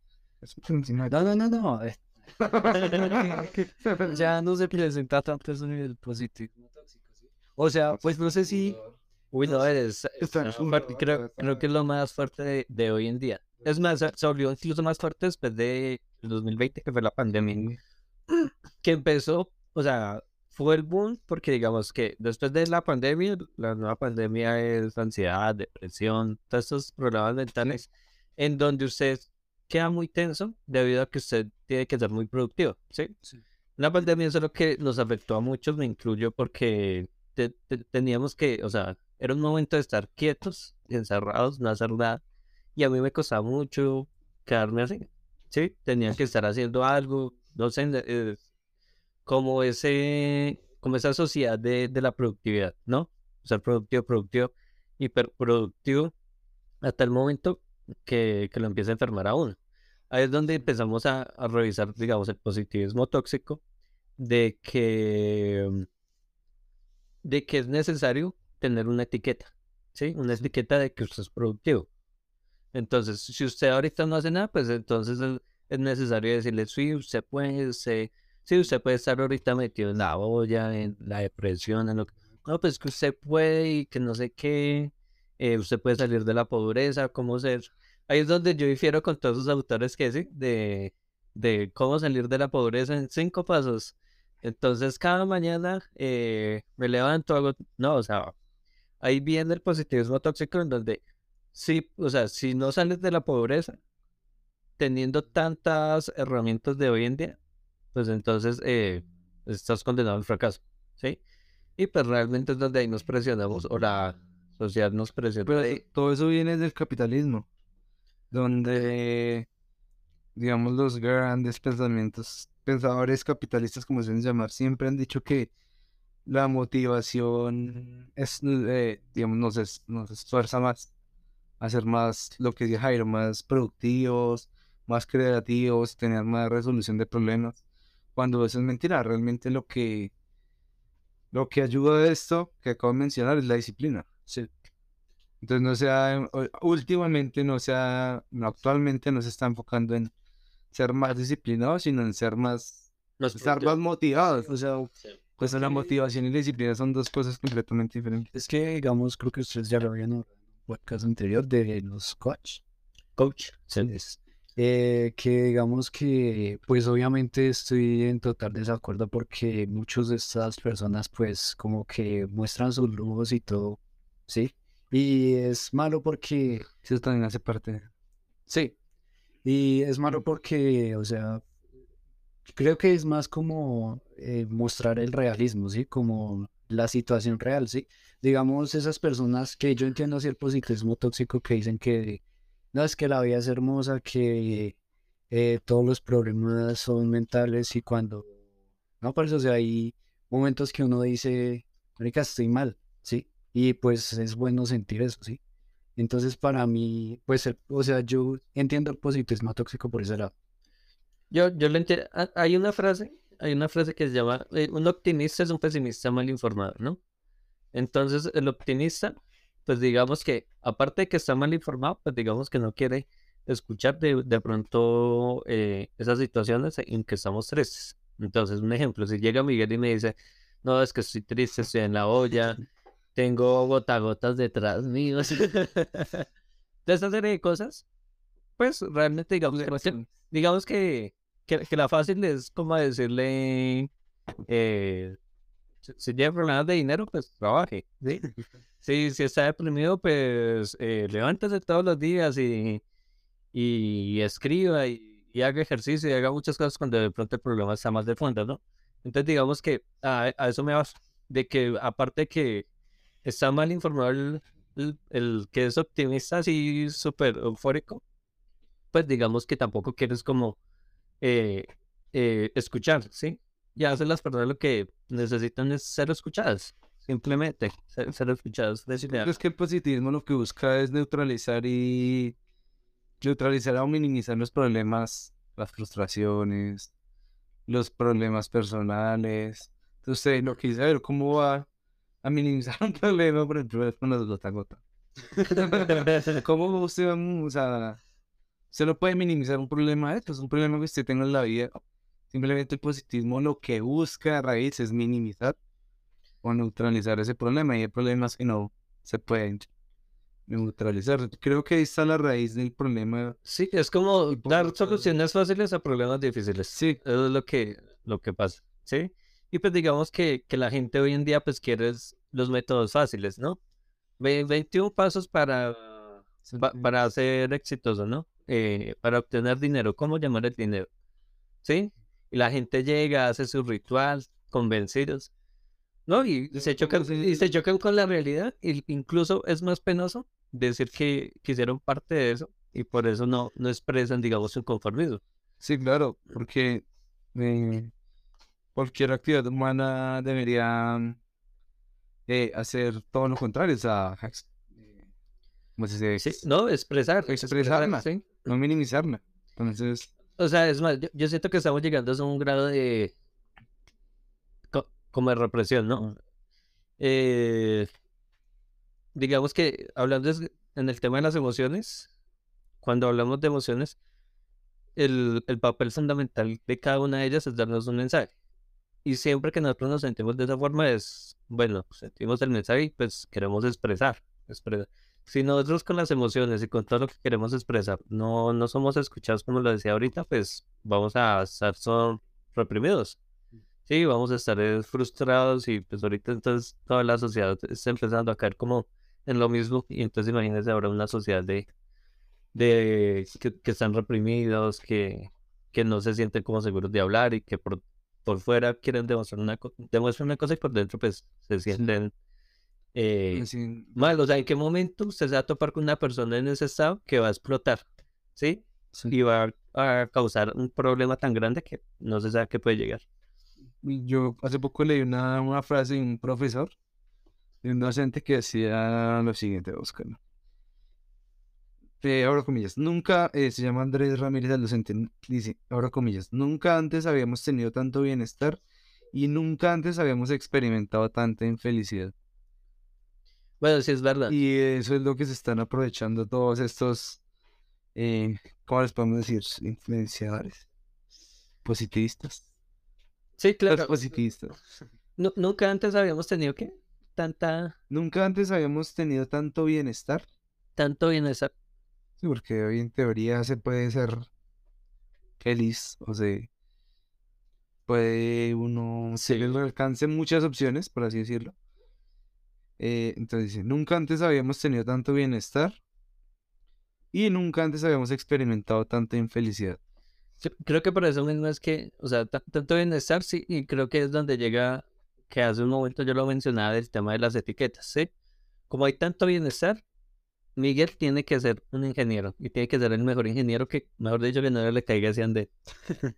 No, no, no, no. [LAUGHS] ya no se presenta tanto eso en el positivismo tóxico, ¿sí? O sea, pues no sé si. Uy, no, es, Está es fuerte, creo, creo que es lo más fuerte de, de hoy en día. Es más, se se volvió incluso más fuerte después de 2020, que fue la pandemia, que empezó, o sea, fue el boom, porque digamos que después de la pandemia, la nueva pandemia es ansiedad, depresión, todos estos problemas mentales, en donde usted queda muy tenso debido a que usted tiene que ser muy productivo, ¿sí? Sí. La pandemia es lo que nos afectó a muchos, me incluyo, porque te- te- teníamos que, o sea, era un momento de estar quietos, encerrados, no hacer nada. Y a mí me costaba mucho quedarme así, ¿sí? Tenía que estar haciendo algo, no sé, eh, como ese, como esa sociedad de, de la productividad, ¿no? Ser productivo, productivo, hiperproductivo, hasta el momento que, que lo empieza a enfermar a uno. Ahí es donde empezamos a, a revisar, digamos, el positivismo tóxico, de que, mm, de que es necesario tener una etiqueta, ¿sí? Una etiqueta de que usted es productivo. Entonces, si usted ahorita no hace nada, pues entonces es, es necesario decirle, sí, usted puede, usted, sí, usted puede estar ahorita metido en la olla, en la depresión, en lo que... No, pues que usted puede y que no sé qué, eh, usted puede salir de la pobreza, cómo ser... Ahí es donde yo difiero con todos esos autores que sí, de, de cómo salir de la pobreza en cinco pasos. Entonces, cada mañana eh, me levanto, hago... No, o sea, ahí viene el positivismo tóxico en donde sí, o sea, si no sales de la pobreza, teniendo tantas herramientas de hoy en día, pues entonces eh, estás condenado al fracaso, ¿sí? Y pues realmente es donde ahí nos presionamos, o la sociedad nos presiona. Pero eh, todo eso viene del capitalismo, donde, digamos, los grandes pensamientos, pensadores capitalistas, como se suelen llamar, siempre han dicho que la motivación es, eh, digamos, nos, es- nos esfuerza más a ser más, lo que decía Jairo, más productivos, más creativos, tener más resolución de problemas, cuando eso es mentira, realmente lo que, lo que ayuda a esto que acabo de mencionar es la disciplina. Sí. Entonces no se ha, o- últimamente no se ha, no, actualmente no se está enfocando en ser más disciplinados, sino en ser más, estar más motivados. O sea, Pues la motivación y la disciplina son dos cosas completamente diferentes. es que, digamos, creo que ustedes ya lo habían en un podcast anterior de los coach. coach. Sí. Es, eh, que digamos que, pues obviamente estoy en total desacuerdo porque muchas de estas personas, pues, como que muestran sus lujos y todo, ¿sí? Y es malo porque, Eso también hace parte. sí, y es malo porque, o sea, creo que es más como eh, mostrar el realismo, ¿sí? Como la situación real, ¿sí? Digamos, esas personas que yo entiendo así el positivismo tóxico que dicen que no es que la vida es hermosa, que eh, todos los problemas son mentales y cuando, no, por eso, o sea, hay momentos que uno dice, marica, estoy mal, ¿sí? Y pues es bueno sentir eso, ¿sí? Entonces, para mí, pues, el- o sea, yo entiendo el positivismo tóxico por ese lado. Yo, yo lo entiendo. Ah, Hay una frase, hay una frase que se llama, eh, un optimista es un pesimista mal informado, ¿no? Entonces, el optimista, pues digamos que, aparte de que está mal informado, pues digamos que no quiere escuchar de, de pronto eh, esas situaciones en que estamos tristes. Entonces, un ejemplo, si llega Miguel y me dice, no, es que estoy triste, estoy en la olla, [LAUGHS] tengo gotagotas detrás mío, [LAUGHS] de esa serie de cosas, pues realmente digamos que no tiene- digamos que, que, que la fácil es como decirle, eh, si, tiene problemas de dinero, pues trabaje, ¿sí? [LAUGHS] Si, si está deprimido, pues eh, levántese todos los días y, y escriba y, y haga ejercicio y haga muchas cosas cuando de pronto el problema está más de fondo, ¿no? Entonces digamos que a, a eso me vas, de que aparte que está mal informado el, el, el que es optimista así súper eufórico, pues digamos que tampoco quieres como eh, eh, escuchar, ¿sí? Y a veces las personas lo que necesitan es ser escuchadas, simplemente ser, ser escuchadas. Es que el positivismo lo que busca es neutralizar y neutralizar o minimizar los problemas, las frustraciones, los problemas personales. Entonces, lo que quise saber cómo va a minimizar un [LAUGHS] problema, por ejemplo, es con los gota. ¿Cómo usted, o sea, usted no puede minimizar un problema? Esto es un problema que usted tenga en la vida. Simplemente el positivismo lo que busca a raíz es minimizar o neutralizar ese problema. Y hay problemas que no se pueden neutralizar. Creo que ahí está la raíz del problema. Sí, es como dar soluciones fáciles a problemas difíciles. Sí, Eso es lo que, lo que pasa, ¿sí? Y pues digamos que, que la gente hoy en día pues quiere los métodos fáciles, ¿no? Ve- 21 pasos para, pa- para ser exitoso, ¿no? Eh, para obtener dinero, ¿cómo llamar el dinero? ¿Sí? Y la gente llega, hace su ritual, convencidos, ¿no? Y se chocan, y se chocan con la realidad, y incluso es más penoso decir que, que hicieron parte de eso, y por eso no, no expresan, digamos, su conformismo. Sí, claro, porque eh, cualquier actividad humana debería eh, hacer todo lo contrario, o sea, eh, ¿cómo se dice? Sí, no, expresar, Expresarla. sí. no minimizarla. Entonces, O sea, es más, yo, yo siento que estamos llegando a un grado de co- como de represión, ¿no? Eh, digamos que hablando en el tema de las emociones, cuando hablamos de emociones, el, el papel fundamental de cada una de ellas es darnos un mensaje. Y siempre que nosotros nos sentimos de esa forma es, bueno, sentimos el mensaje y pues queremos expresar, expresar. Si nosotros con las emociones y con todo lo que queremos expresar no, no somos escuchados como lo decía ahorita, pues vamos a estar son reprimidos. Sí, vamos a estar eh, frustrados y pues ahorita entonces toda la sociedad está empezando a caer como en lo mismo y entonces imagínense ahora una sociedad de, de que, que están reprimidos, que, que no se sienten como seguros de hablar y que por, por fuera quieren demostrar una, demuestran una cosa y por dentro pues se sienten eh, mal. O sea, ¿en qué momento usted se va a topar con una persona en ese estado que va a explotar? ¿Sí? sí. Y va a causar un problema tan grande que no se sabe a qué puede llegar. Yo hace poco leí una, una frase de un profesor, de un docente que decía lo siguiente, Oscar. Eh, ahora comillas, nunca, eh, se llama Andrés Ramírez n- dice, ahora comillas, nunca antes habíamos tenido tanto bienestar y nunca antes habíamos experimentado tanta infelicidad. Bueno, sí es verdad. Y eso es lo que se están aprovechando todos estos, eh, ¿cómo les podemos decir? Influenciadores, positivistas. Sí, Los claro. positivistas. Nu- nunca antes habíamos tenido que tanta, Nunca antes habíamos tenido tanto bienestar. tanto bienestar. Porque hoy en teoría se puede ser feliz, o se puede uno Sí. tener al alcance muchas opciones, por así decirlo. Eh, entonces nunca antes habíamos tenido tanto bienestar y nunca antes habíamos experimentado tanta infelicidad. Creo que por eso mismo es que, o sea, ta- tanto bienestar, sí, y creo que es donde llega, que hace un momento yo lo mencionaba del tema de las etiquetas, ¿sí? Como hay tanto bienestar, Miguel tiene que ser un ingeniero y tiene que ser el mejor ingeniero que, mejor dicho, que no le caiga ese andén. [LAUGHS]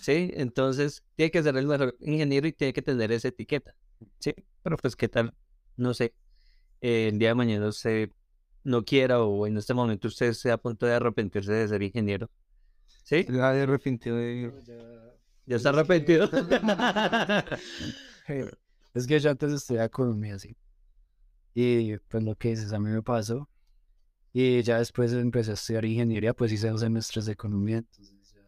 ¿Sí? Entonces, tiene que ser el mejor ingeniero y tiene que tener esa etiqueta. ¿Sí? Pero pues, ¿qué tal? No sé. eh, el día de mañana usted no quiera o en este momento usted esté a punto de arrepentirse de ser ingeniero. ¿Sí? Ya de repente de- ¿Ya está arrepentido? [LAUGHS] [LAUGHS] Es que yo antes estudiaba economía, sí. Y pues lo que dices, a mí me pasó. Y ya después empecé a estudiar ingeniería, pues hice dos semestres de economía. Entonces ya...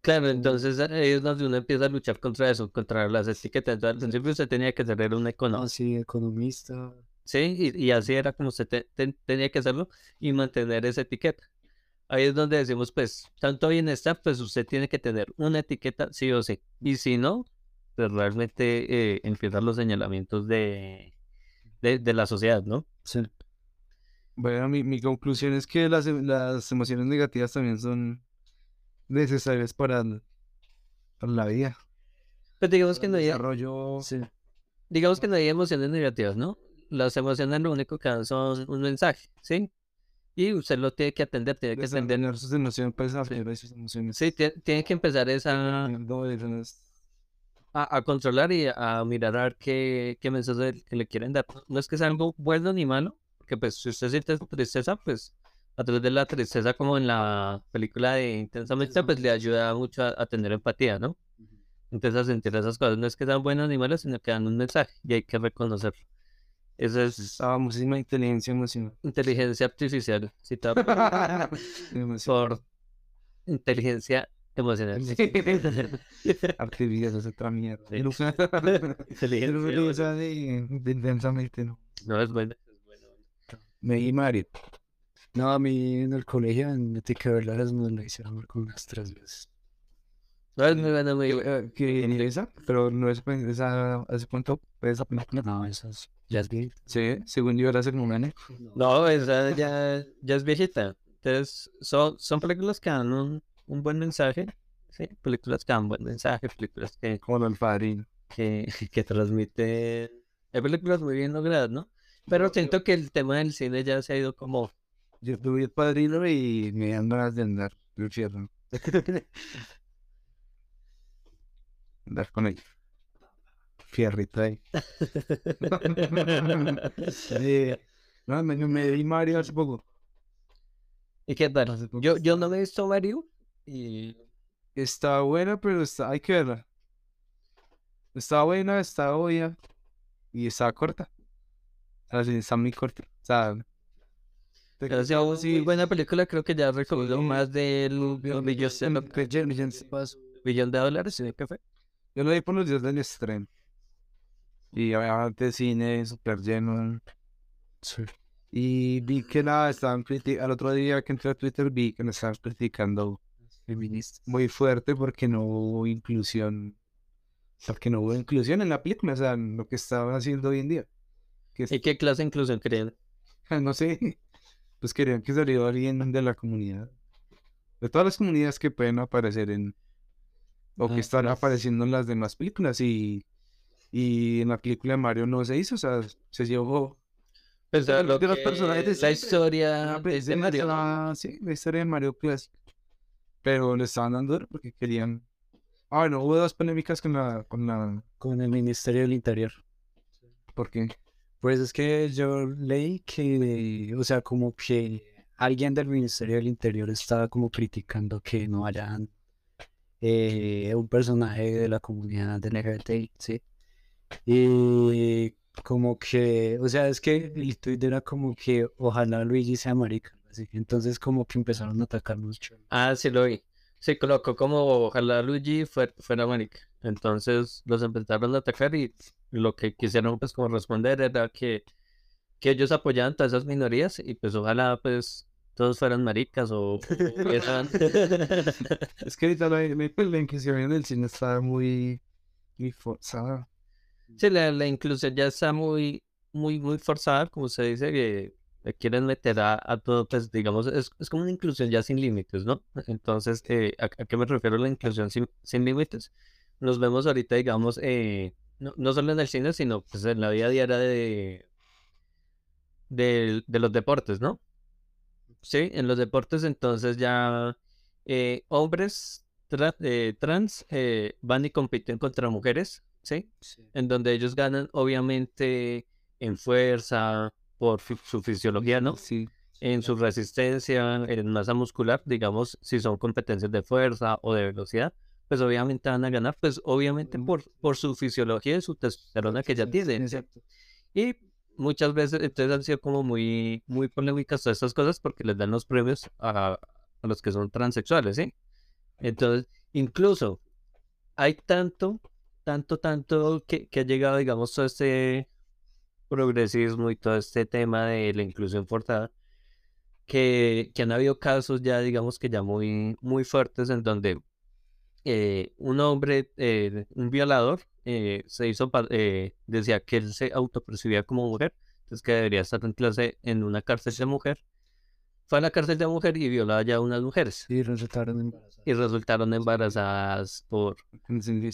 Claro, entonces ahí es donde uno empieza a luchar contra eso, contra las etiquetas. Entonces, al principio usted tenía que ser un No, economista. sí, economista. Sí, y, y así era como usted te- te- tenía que hacerlo y mantener esa etiqueta. Ahí es donde decimos, pues, tanto bienestar, pues usted tiene que tener una etiqueta sí o sí. Y si no, pues realmente eh, empiezan los señalamientos de, de, de la sociedad, ¿no? Sí. Bueno, mi, mi conclusión es que las, em- las emociones negativas también son necesarias para, para la vida. Pues digamos que no hay, desarrollo. Sí. digamos que no hay emociones negativas, ¿no? las emociones lo único que dan son un mensaje, ¿sí? Y usted lo tiene que atender, tiene que atender. Desarrollar sus emociones, pues, aprender sus emociones. Sí, tie- tiene que empezar esa, a, a controlar y a mirar a ver qué, qué mensaje le- que le quieren dar. No es que sea algo bueno ni malo, porque pues si usted siente tristeza, pues a través de la tristeza, como en la película de Intensamente, pues le ayuda mucho a, a tener empatía, ¿no? Entonces a sentir esas cosas. No es que sean buenas ni malas, sino que dan un mensaje y hay que reconocerlo. Eso es Ah, muchísima inteligencia emocional. inteligencia artificial, [LAUGHS] citada por, inteligencia emocional. [LAUGHS] Artificial es otra mierda. [LAUGHS] Inteligencia esa de, de intensamente no. No es buena. Es. Me di Mario. No, a mí en el colegio en ética de verdades me lo hicieron ver como unas tres veces. No es muy buena, muy buena. Que en esa, pero no es pues, esa, ¿hace cuánto esa película? No, esas ya es bien. Sí, según yo era hace como un año. No, esa ya, ya es viejita. Entonces, son, son películas que dan un, un buen mensaje. Sí, películas que dan buen mensaje, películas que, Como el padrino. que, [LAUGHS] que transmiten. Hay películas muy bien logradas, ¿no? Pero siento que el tema del cine ya se ha ido como. Yo tuve el padrino y me dan ganas de andar. Yo cierro. [LAUGHS] Andar con ella. Fierrito ahí. [LAUGHS] Eh, no, me, me di Mario hace poco. ¿Y qué tal? Yo, yo no me he visto Mario y Está buena, pero está, hay que verla. Está buena, está obvia y está corta. Así, está muy corta. O sea, te- ha sido muy buena película. Creo que ya recaudó más billón yo- de, yo- billón de dólares. ¿sí? ¿Qué fue? Yo lo vi por los días del estreno. Y obviamente cine súper lleno. Y vi que nada, estaban criticando. Al otro día que entré a Twitter vi que me estaban criticando Feministas. muy fuerte porque no hubo inclusión. Porque no hubo inclusión en la película, o sea, en lo que estaban haciendo hoy en día. Que ¿Y qué clase de inclusión creen? [LAUGHS] no sé, pues querían que saliera alguien de la comunidad. De todas las comunidades que pueden aparecer en. O que Ah, están pues. apareciendo en las demás películas. Y, y en la película de Mario no se hizo, o sea, se llevó. Pues, de lo los que- personajes de la historia Ah, pues, es de Mario. la- sí, la historia de Mario clásica. Pero le estaban dando duro porque querían. Ah, bueno, hubo dos polémicas con la. Con la Con el Ministerio del Interior. ¿Por qué? Pues es que yo leí que, o sea, como que alguien del Ministerio del Interior estaba como criticando que no hayan eh, un personaje de la comunidad LGBTI, ¿sí? Y como que, o sea, es que el tweet era como que ojalá Luigi sea marica. Entonces como que empezaron a atacar mucho. Ah, sí lo vi. Se colocó como ojalá Luigi fuera, fuera marica. Entonces los empezaron a atacar y lo que quisieron pues como responder era que, que ellos apoyaban todas esas minorías y pues ojalá pues todos fueran maricas o, o [LAUGHS] [LAUGHS] Es que ahorita la, la, inclusión en el cine está muy. Muy forzada. Sí, la, la inclusión ya está muy, muy, muy forzada, como se dice, que quieren meter a, a todo, pues digamos, es, es como una inclusión ya sin límites, ¿no? Entonces, eh, ¿a, a qué me refiero la inclusión sin, sin límites? Nos vemos ahorita, digamos, eh, no, no solo en el cine, sino pues en la vida diaria de, de, de los deportes, ¿no? Sí, en los deportes entonces ya eh, hombres tra- eh, trans eh, van y compiten contra mujeres, ¿sí? en donde ellos ganan obviamente en fuerza, por fi- su fisiología, ¿no? Sí. En su resistencia, en masa muscular, digamos, si son competencias de fuerza o de velocidad, pues obviamente van a ganar, pues obviamente por, por su fisiología y su testosterona que ya tienen. Exacto. Y muchas veces, entonces han sido como muy, muy polémicas todas estas cosas porque les dan los premios a, a los que son transexuales, ¿sí? Entonces, incluso hay tanto, tanto, tanto que, que ha llegado, digamos, todo este progresismo y todo este tema de la inclusión forzada, que, que han habido casos ya, digamos, que ya muy, muy fuertes en donde eh, un hombre, eh, un violador, eh, se hizo, eh, decía que él se autopercibía como mujer, entonces que debería estar en clase en una cárcel de mujer. Fue a la cárcel de mujer y violó ya a unas mujeres Sí, resultaron embarazadas. y resultaron embarazadas por,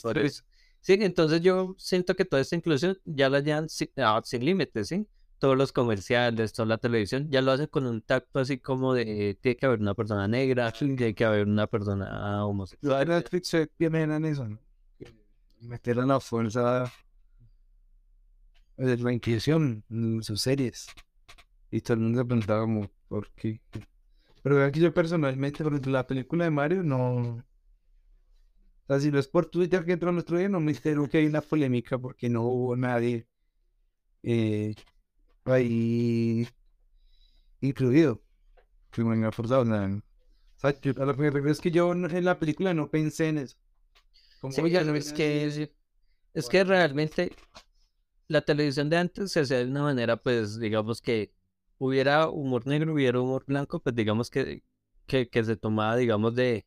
por eso. Sí, entonces yo siento que toda esta inclusión ya la llevan sin, ah, sin límites, ¿sí? Todos los comerciales, toda la televisión, ya lo hacen con un tacto así como de tiene que haber una persona negra, [LAUGHS] tiene que haber una persona homosexual. Netflix se viene en eso, ¿no? Meter a la fuerza de la inclusión en sus series. Y todo el mundo se preguntaba como, ¿por qué? Pero aquí yo personalmente, por ejemplo, la película de Mario no... O sea, si no es por Twitter que entró nuestro día, no me entero que hay una polémica porque no hubo nadie eh, ahí incluido. Ha forzado nada. Yo- a lo que es que yo en la película no pensé en eso. Como, Sí, oiga, no es que, es, es que realmente la televisión de antes se hacía de una manera, pues, digamos que hubiera humor negro, hubiera humor blanco, pues digamos que, que, que se tomaba, digamos, de,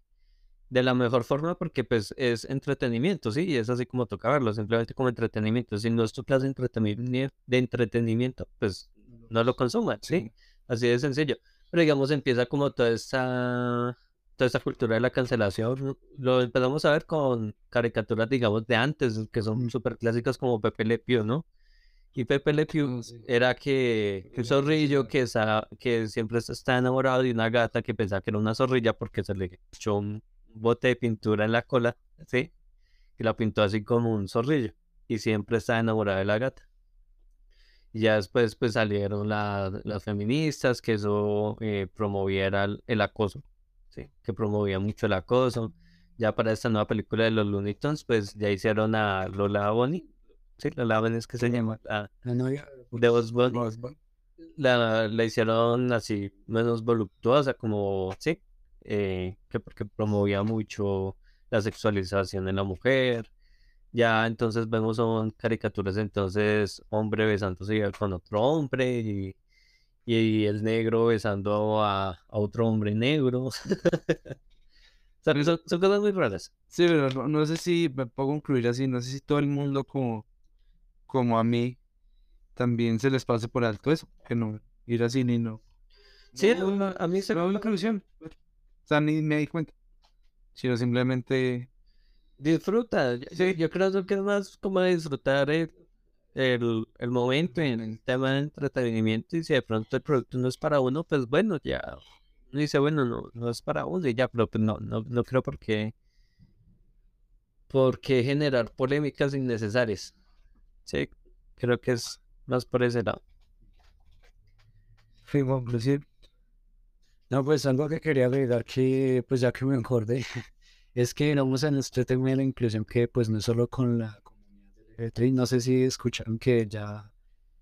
de la mejor forma porque pues es entretenimiento, ¿sí? Y es así como toca verlo, simplemente como entretenimiento. Si no es tu clase de entretenimiento, de entretenimiento pues no lo consuman, ¿sí? Así de sencillo. Pero digamos empieza como toda esta, toda esta cultura de la cancelación. Lo empezamos a ver con caricaturas, digamos, de antes, que son súper clásicas como Pepe Le Pew, ¿no? Y Pepe Le Pew Ah, sí. era que un zorrillo que, que siempre está enamorado de una gata que pensaba que era una zorrilla porque se le echó un bote de pintura en la cola, ¿sí? Y la pintó así como un zorrillo. Y siempre está enamorado de la gata. Y ya después pues salieron la- las feministas que eso eh, promoviera el, el acoso, ¿sí? Que promovía mucho el acoso. Ya para esta nueva película de los Looney Tunes pues ya hicieron a Lola Bonnie, ¿sí? Lola Bonnie es que se llama, la- La novia. de Bunny. la, la hicieron así menos voluptuosa, como, sí, eh, que porque promovía mucho la sexualización de la mujer. Ya entonces vemos son caricaturas, entonces hombre besándose con otro hombre y, y el negro besando a, a otro hombre negro. [LAUGHS] O sea, son, son cosas muy raras. Sí, pero no, no sé si me puedo concluir así, no sé si todo el mundo como, como a mí también se les pase por alto eso, que no ir así ni no. Sí, no, a mí se no una conclusión. O sea, ni me di cuenta. Sino simplemente Disfruta, yo, Sí. yo creo que es más como disfrutar el, el, el momento en el tema de entretenimiento y si de pronto el producto no es para uno, pues bueno, ya uno dice, bueno, no, no es para uno y ya, pero pues no, no, no creo por qué, por qué generar polémicas innecesarias. Sí, creo que es más por ese lado. conclusión. No, pues algo que quería agregar que, pues ya que me acordé, [LAUGHS] es que digamos en este tema de la inclusión que pues no es solo con la comunidad LGBTI, no sé si escucharon que ya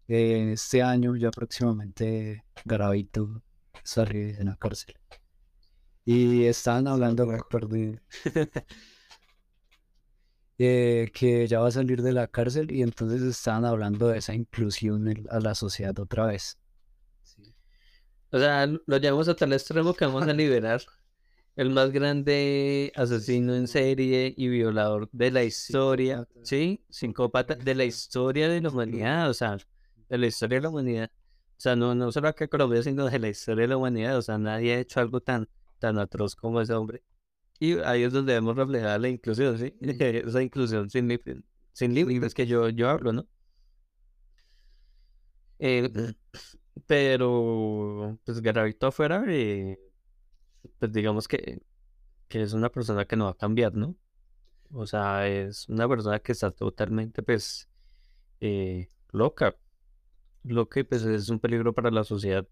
eh, este año, ya próximamente, Garavito sale de la cárcel. Y estaban hablando, perdón, [LAUGHS] [LAUGHS] eh, que ya va a salir de la cárcel y entonces estaban hablando de esa inclusión en- a la sociedad otra vez. O sea, lo llevamos a tal extremo que vamos a [LAUGHS] liberar el más grande asesino en serie y violador de la historia. ¿sí? Psicópata de la historia de la humanidad, o sea, de la historia de la humanidad. O sea, no, no solo acá en Colombia, sino de la historia de la humanidad. O sea, nadie ha hecho algo tan, tan atroz como ese hombre. Y ahí es donde vemos reflejada la inclusión, ¿sí? [LAUGHS] Esa inclusión sin, límites- sin límites que yo, yo hablo, ¿no? Eh, [CLEARS THROAT] pero, pues Garavito afuera, eh, pues digamos que, que es una persona que no va a cambiar, ¿no? O sea, es una persona que está totalmente, pues, eh, loca. Loca y pues es un peligro para la sociedad.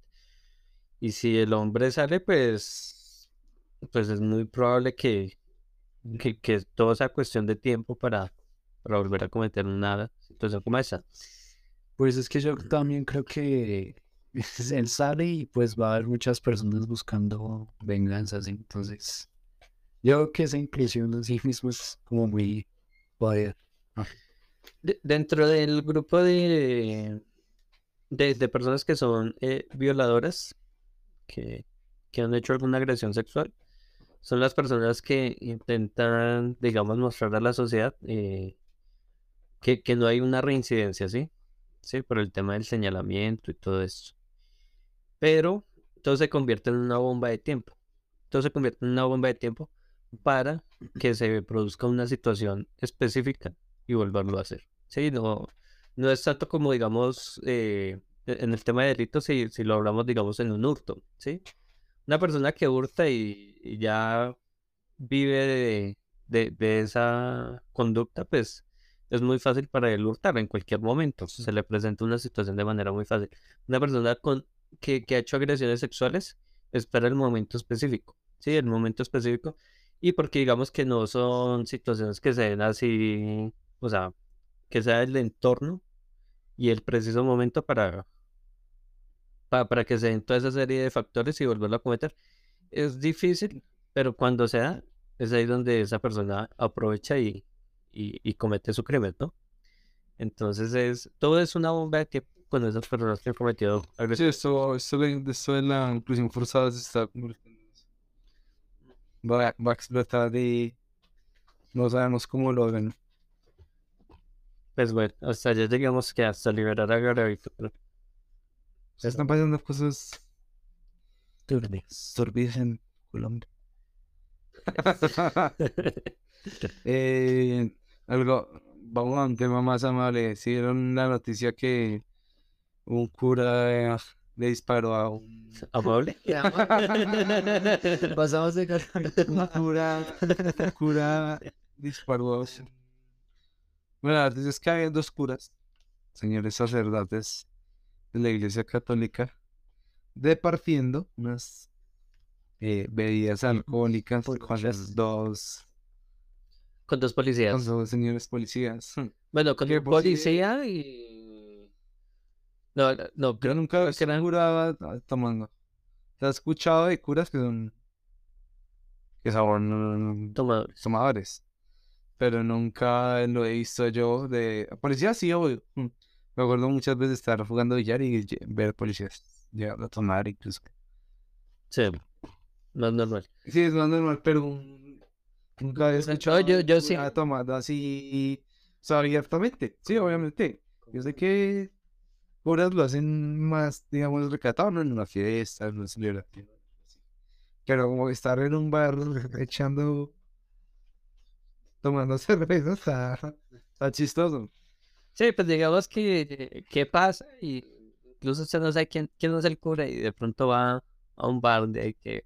Y si el hombre sale, pues, pues es muy probable que, que, que todo sea cuestión de tiempo para, para volver a cometer una situación como esa. Pues es que yo también creo que [LAUGHS] él sale y pues va a haber muchas personas buscando venganzas, entonces yo creo que esa inclusión en sí mismo es como muy. De- dentro del grupo de, de, de personas que son eh, violadoras, que, que han hecho alguna agresión sexual, son las personas que intentan, digamos, mostrar a la sociedad eh, que, que no hay una reincidencia, ¿sí? Sí, por el tema del señalamiento y todo esto. Pero todo se convierte en una bomba de tiempo. Todo se convierte en una bomba de tiempo para que se produzca una situación específica y volverlo a hacer. Sí, no, no es tanto como, digamos, eh, e- en el tema de delitos, si, si lo hablamos, digamos, en un hurto, ¿sí? Una persona que hurta y, y ya vive de, de, de esa conducta, pues es muy fácil para él hurtar en cualquier momento. Se le presenta una situación de manera muy fácil. Una persona con, que, que ha hecho agresiones sexuales espera el momento específico, ¿sí? El momento específico. Y porque digamos que no son situaciones que se den así, o sea, que sea el entorno y el preciso momento para, para, para que se den toda esa serie de factores y volverlo a cometer. Es difícil, pero cuando se da, es ahí donde esa persona aprovecha y, y, y comete su crimen, ¿no? Entonces es, todo es una bomba de tiempo con esas personas que han cometido Sí, agresiones. esto, esto, de, esto de la inclusión forzada se está. Va, va a explotar y no sabemos cómo lo hagan. Pues bueno, hasta allá llegamos que hasta liberar a pero- Se están pasando cosas Turbias. turbias en Colombia. [LAUGHS] Eh, algo, vamos a un tema más amable. Si vieron la noticia que un cura eh, le disparó a un, ¿Amable? [LAUGHS] [LAUGHS] Pasamos de cara. un cura, un cura disparó a un... Bueno, es que había dos curas, señores sacerdotes de la Iglesia Católica, departiendo unas eh, bebidas alcohólicas con los dos, Con dos con policías. dos señores policías. Bueno, con un policía y... No, no, no, Yo creo nunca que eran curaba tomando. ¿Te has escuchado de curas que son que son tomadores. tomadores? Pero nunca lo he visto yo de policías sí, obvio. Mm. Me acuerdo muchas veces de estar jugando billar y ver policías llegando a tomar incluso. Sí, más normal. Sí, es más normal, pero nunca he escuchado yo- a un yo sí. cura tomando así, o sea, abiertamente. Sí, obviamente. Yo sé que curas lo hacen más, digamos, recatado, ¿no? En una fiesta, en una celebración. Pero como estar en un bar [LAUGHS] echando, tomando [LAUGHS] cerveza, está, está chistoso. Sí, pues digamos que qué pasa y incluso usted no sabe quién, quién es el cura y de pronto va a un bar de que,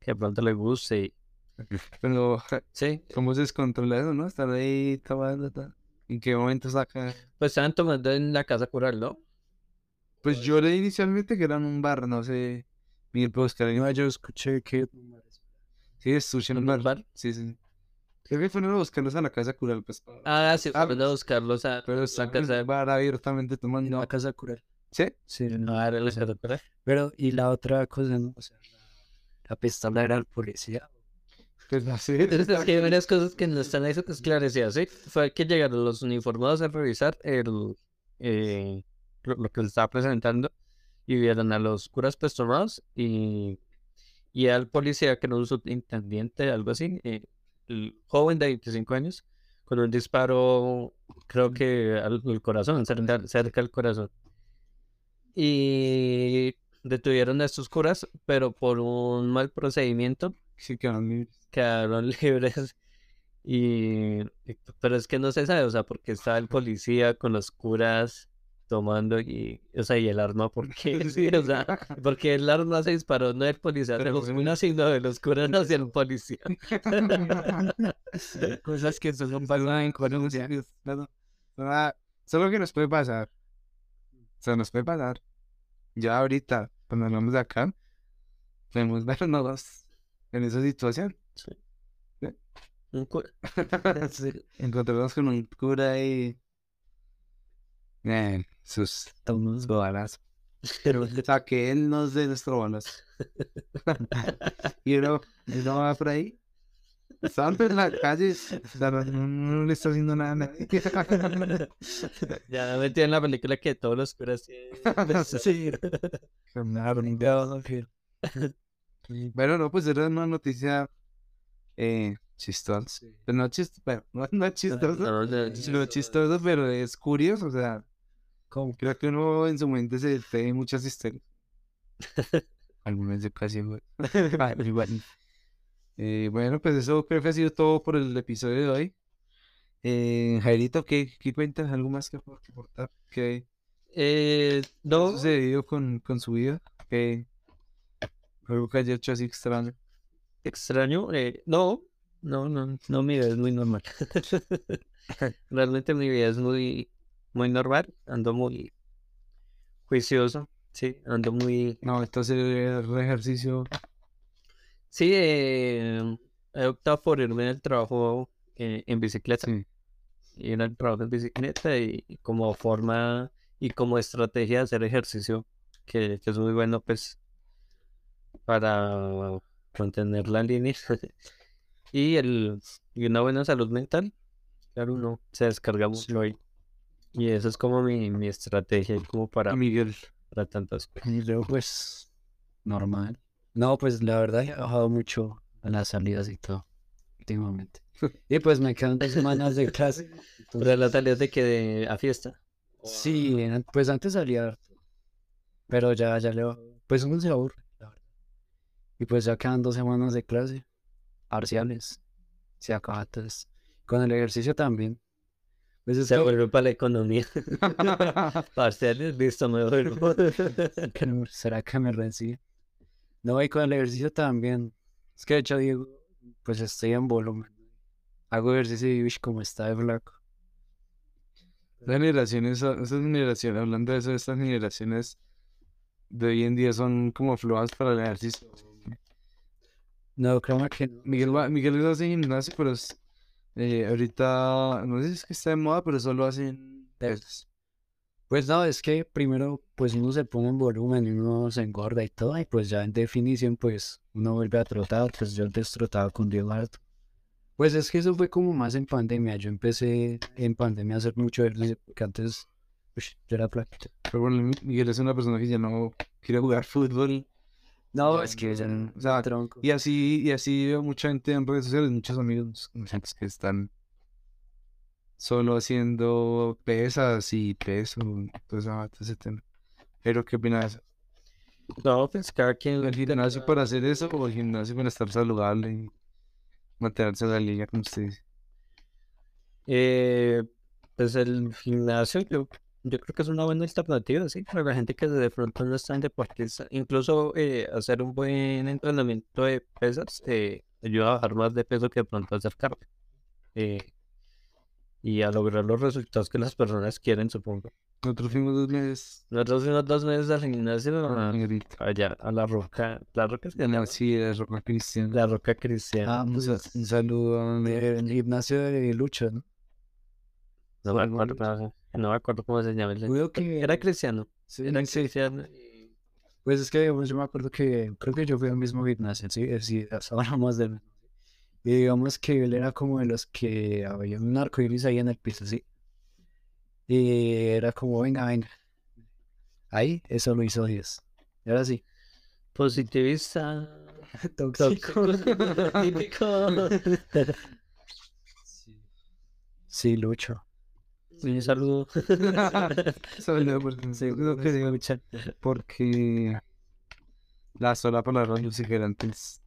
que de pronto le guste y [LAUGHS] Pero, sí, ¿cómo se descontrola eso, no? Estar ahí tomando, tal. ¿En qué momento saca? pues estaban tomando en la casa cural, ¿no? Pues yo leí inicialmente que era en un bar, no sé. Miguel puede buscar ahí. No, yo escuché que Sí, es sushi en ¿En un bar. bar? Sí, sí. Creo que fueron a buscarlos a la casa cural, pues. Ah, sí, Ah, fueron a buscarlos a Pero la casa un bar abiertamente en tomando. la casa cural. ¿Sí? Sí, No, no. era la casa cural. Pero, y la otra cosa, ¿no? O sea, la, la pistola era el policía. Pues así. Entonces, hay varias cosas que no están ahí esclarecidas, ¿sí? Fue que llegaron los uniformados a revisar el, eh, lo, que les estaba presentando y vieron a los curas tomados y, y al policía que era un subintendente, algo así, eh, el joven de 25 años, con un disparo, creo que al, al corazón, cerca, cerca al corazón. Y detuvieron a estos curas, pero por un mal procedimiento Sí, que van- quedaron [LAUGHS] libres y pero es que no se sabe, o sea, porque estaba el policía con los curas tomando y, o sea, y el arma, ¿por qué? [LAUGHS] [LAUGHS] Sí, o sea, porque el arma se disparó no del policía Pero los bueno. curas, sino de los curas hacia el policía. Cosas que son pasan en Colombia. Solo que nos puede pasar. O sea, nos puede pasar. Ya ahorita, cuando hablamos de acá, podemos vernos en esa situación. Un cura. [LAUGHS] Encontrarnos con un cura y. Eh, sus Estamos balas. [LAUGHS] Pero o sea, que él nos dé nuestro balas. [LAUGHS] y uno, uno va por ahí. Estando en la calle, no, no- no le está haciendo nada a nadie. Ya metí en la película que todos los curas tienen- Sí. Bueno, no, pues era una noticia eh, chistosa. Pero no chistosa, bueno, [LAUGHS] no, no chistosa, No, no, no chistoso, pero es curioso, o sea, ¿Cómo? creo que uno en su mente se te muchas historias. [LAUGHS] Algunas de casi igual. [LAUGHS] Ah, igual. Eh, bueno, pues eso creo que ha sido todo por el episodio de hoy. Eh, Jairito, ¿qué, qué cuentas? ¿Algo más que aportar? ¿Qué, Eh, ¿Qué ha sucedido con, con su vida? ¿Qué? Algo que haya hecho así extraño. extraño. eh, no, no, no, no, mi vida es muy normal. [LAUGHS] Realmente mi vida es muy, muy normal. Ando muy juicioso, sí, ando muy... No, entonces el ejercicio. Sí, eh, he optado por irme del trabajo eh, en bicicleta. Sí. Ir al trabajo en bicicleta y, y como forma y como estrategia de hacer ejercicio, que, que es muy bueno pues para mantener la línea [LAUGHS] y, el, y una buena salud mental. Claro, uno se descarga mucho ahí. Y eso es como mi, mi estrategia como para, Miguel. para tantas cosas. Y luego, pues, normal. No, pues la verdad he bajado mucho a las salidas y todo, últimamente. [LAUGHS] Y pues me quedan dos semanas de clase. Pero la salida de que de, a fiesta. Sí, pues antes salía harto, pero ya, ya le, pues uno se aburre. Y pues ya quedan dos semanas de clase, parciales, se acaba todo esto. Con el ejercicio también. Pues es Se vuelve para la economía. [LAUGHS] Parciales, listo, me vuelvo. [LAUGHS] ¿Será que me recibe? No, y con el ejercicio también. Es que de hecho digo, pues estoy en volumen. Hago ejercicio y como está de flaco. Las generaciones, esas generaciones, hablando de eso, estas generaciones de hoy en día son como flojas para el ejercicio. No, creo que no. Miguel, va- Miguel hace gimnasio, pero es, eh, ahorita, no sé si es que está de moda, pero solo hacen pesas. Pues no, es que primero pues uno se pone en volumen y uno se engorda y todo, y pues ya en definición pues uno vuelve a trotar, pues yo antes trotaba con Diego harto. Pues es que eso fue como más en pandemia, yo empecé en pandemia a hacer mucho ejercicio, porque antes yo era flaquito. Pero bueno, Mi- Miguel es una persona que ya no quiere jugar fútbol. No, es que ya no, no, o sea, tronco. Y así, y así veo mucha gente en redes sociales, muchos amigos que están solo haciendo pesas y peso, todo ese, todo ese tema. Pero ¿qué opinas de eso? No, pues cada quien. ¿El gimnasio para hacer eso o el gimnasio para estar saludable y mantenerse en la liga, como usted dice? Eh, pues el gimnasio, yo, yo creo que es una buena alternativa, sí, para la gente que de pronto no está en deportista. Incluso eh, hacer un buen entrenamiento de pesas eh, ayuda a bajar más de peso que de pronto hacer cardio. Eh, y a lograr los resultados que las personas quieren, supongo. Nosotros fuimos dos meses. Nosotros fuimos dos meses al gimnasio a- allá a la roca, la roca se llama, Sí, es roca cristiana. la roca cristiana. Ah, pues, Un saludo eh, el gimnasio de lucha, ¿no? No no, no me acuerdo cómo se llama. el- que Era cristiano. sí, Era sí. cristiano. Pues es que pues, yo me acuerdo que creo que yo fui al mismo gimnasio, sí, sí, [LAUGHS] hablamos de Y digamos que él era como de los que había un arco iris ahí en el piso, sí. Y era como, venga, venga. Ahí, eso lo hizo Dios. Y ahora [LAUGHS] sí. Positivista. [LAUGHS] Tóxico. Típico. Sí, Lucho. Un saludo. [LAUGHS] [LAUGHS] Saludo porque, quería luchar, porque la sola palabra luciferantes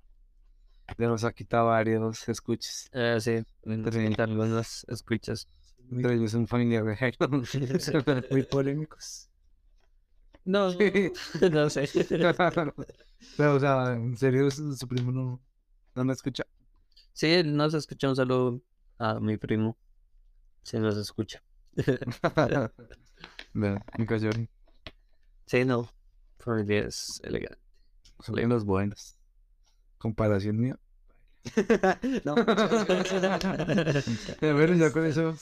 le nos ha quitado varios escuches. Ah, sí, entre algunas escuchas. Entre ellos un familiar de. [LAUGHS] Muy polémicos. No, no sé. Pero, o sea, en serio, su, primo no, no me escucha. Sí, él nos escucha un saludo a mi primo. Si nos escucha. [LAUGHS] Me cayó. Sí, no. Familia es elegante. Son los buenos. Comparación mía. [LAUGHS] no. Bueno, ya con eso,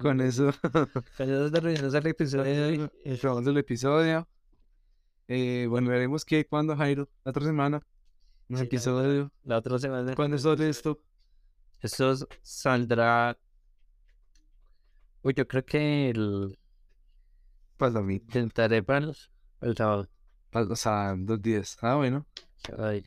con eso, acabamos el episodio. Eh, bueno, veremos qué, cuándo, Jairo, la otra semana. Un Sí, la episodio. La otra semana. ¿Cuándo sale esto? Esto s- saldrá. Uy, yo creo que el. Para mí. Intentaré para el, el sábado. O sea, dos días. Ah, bueno. Ay,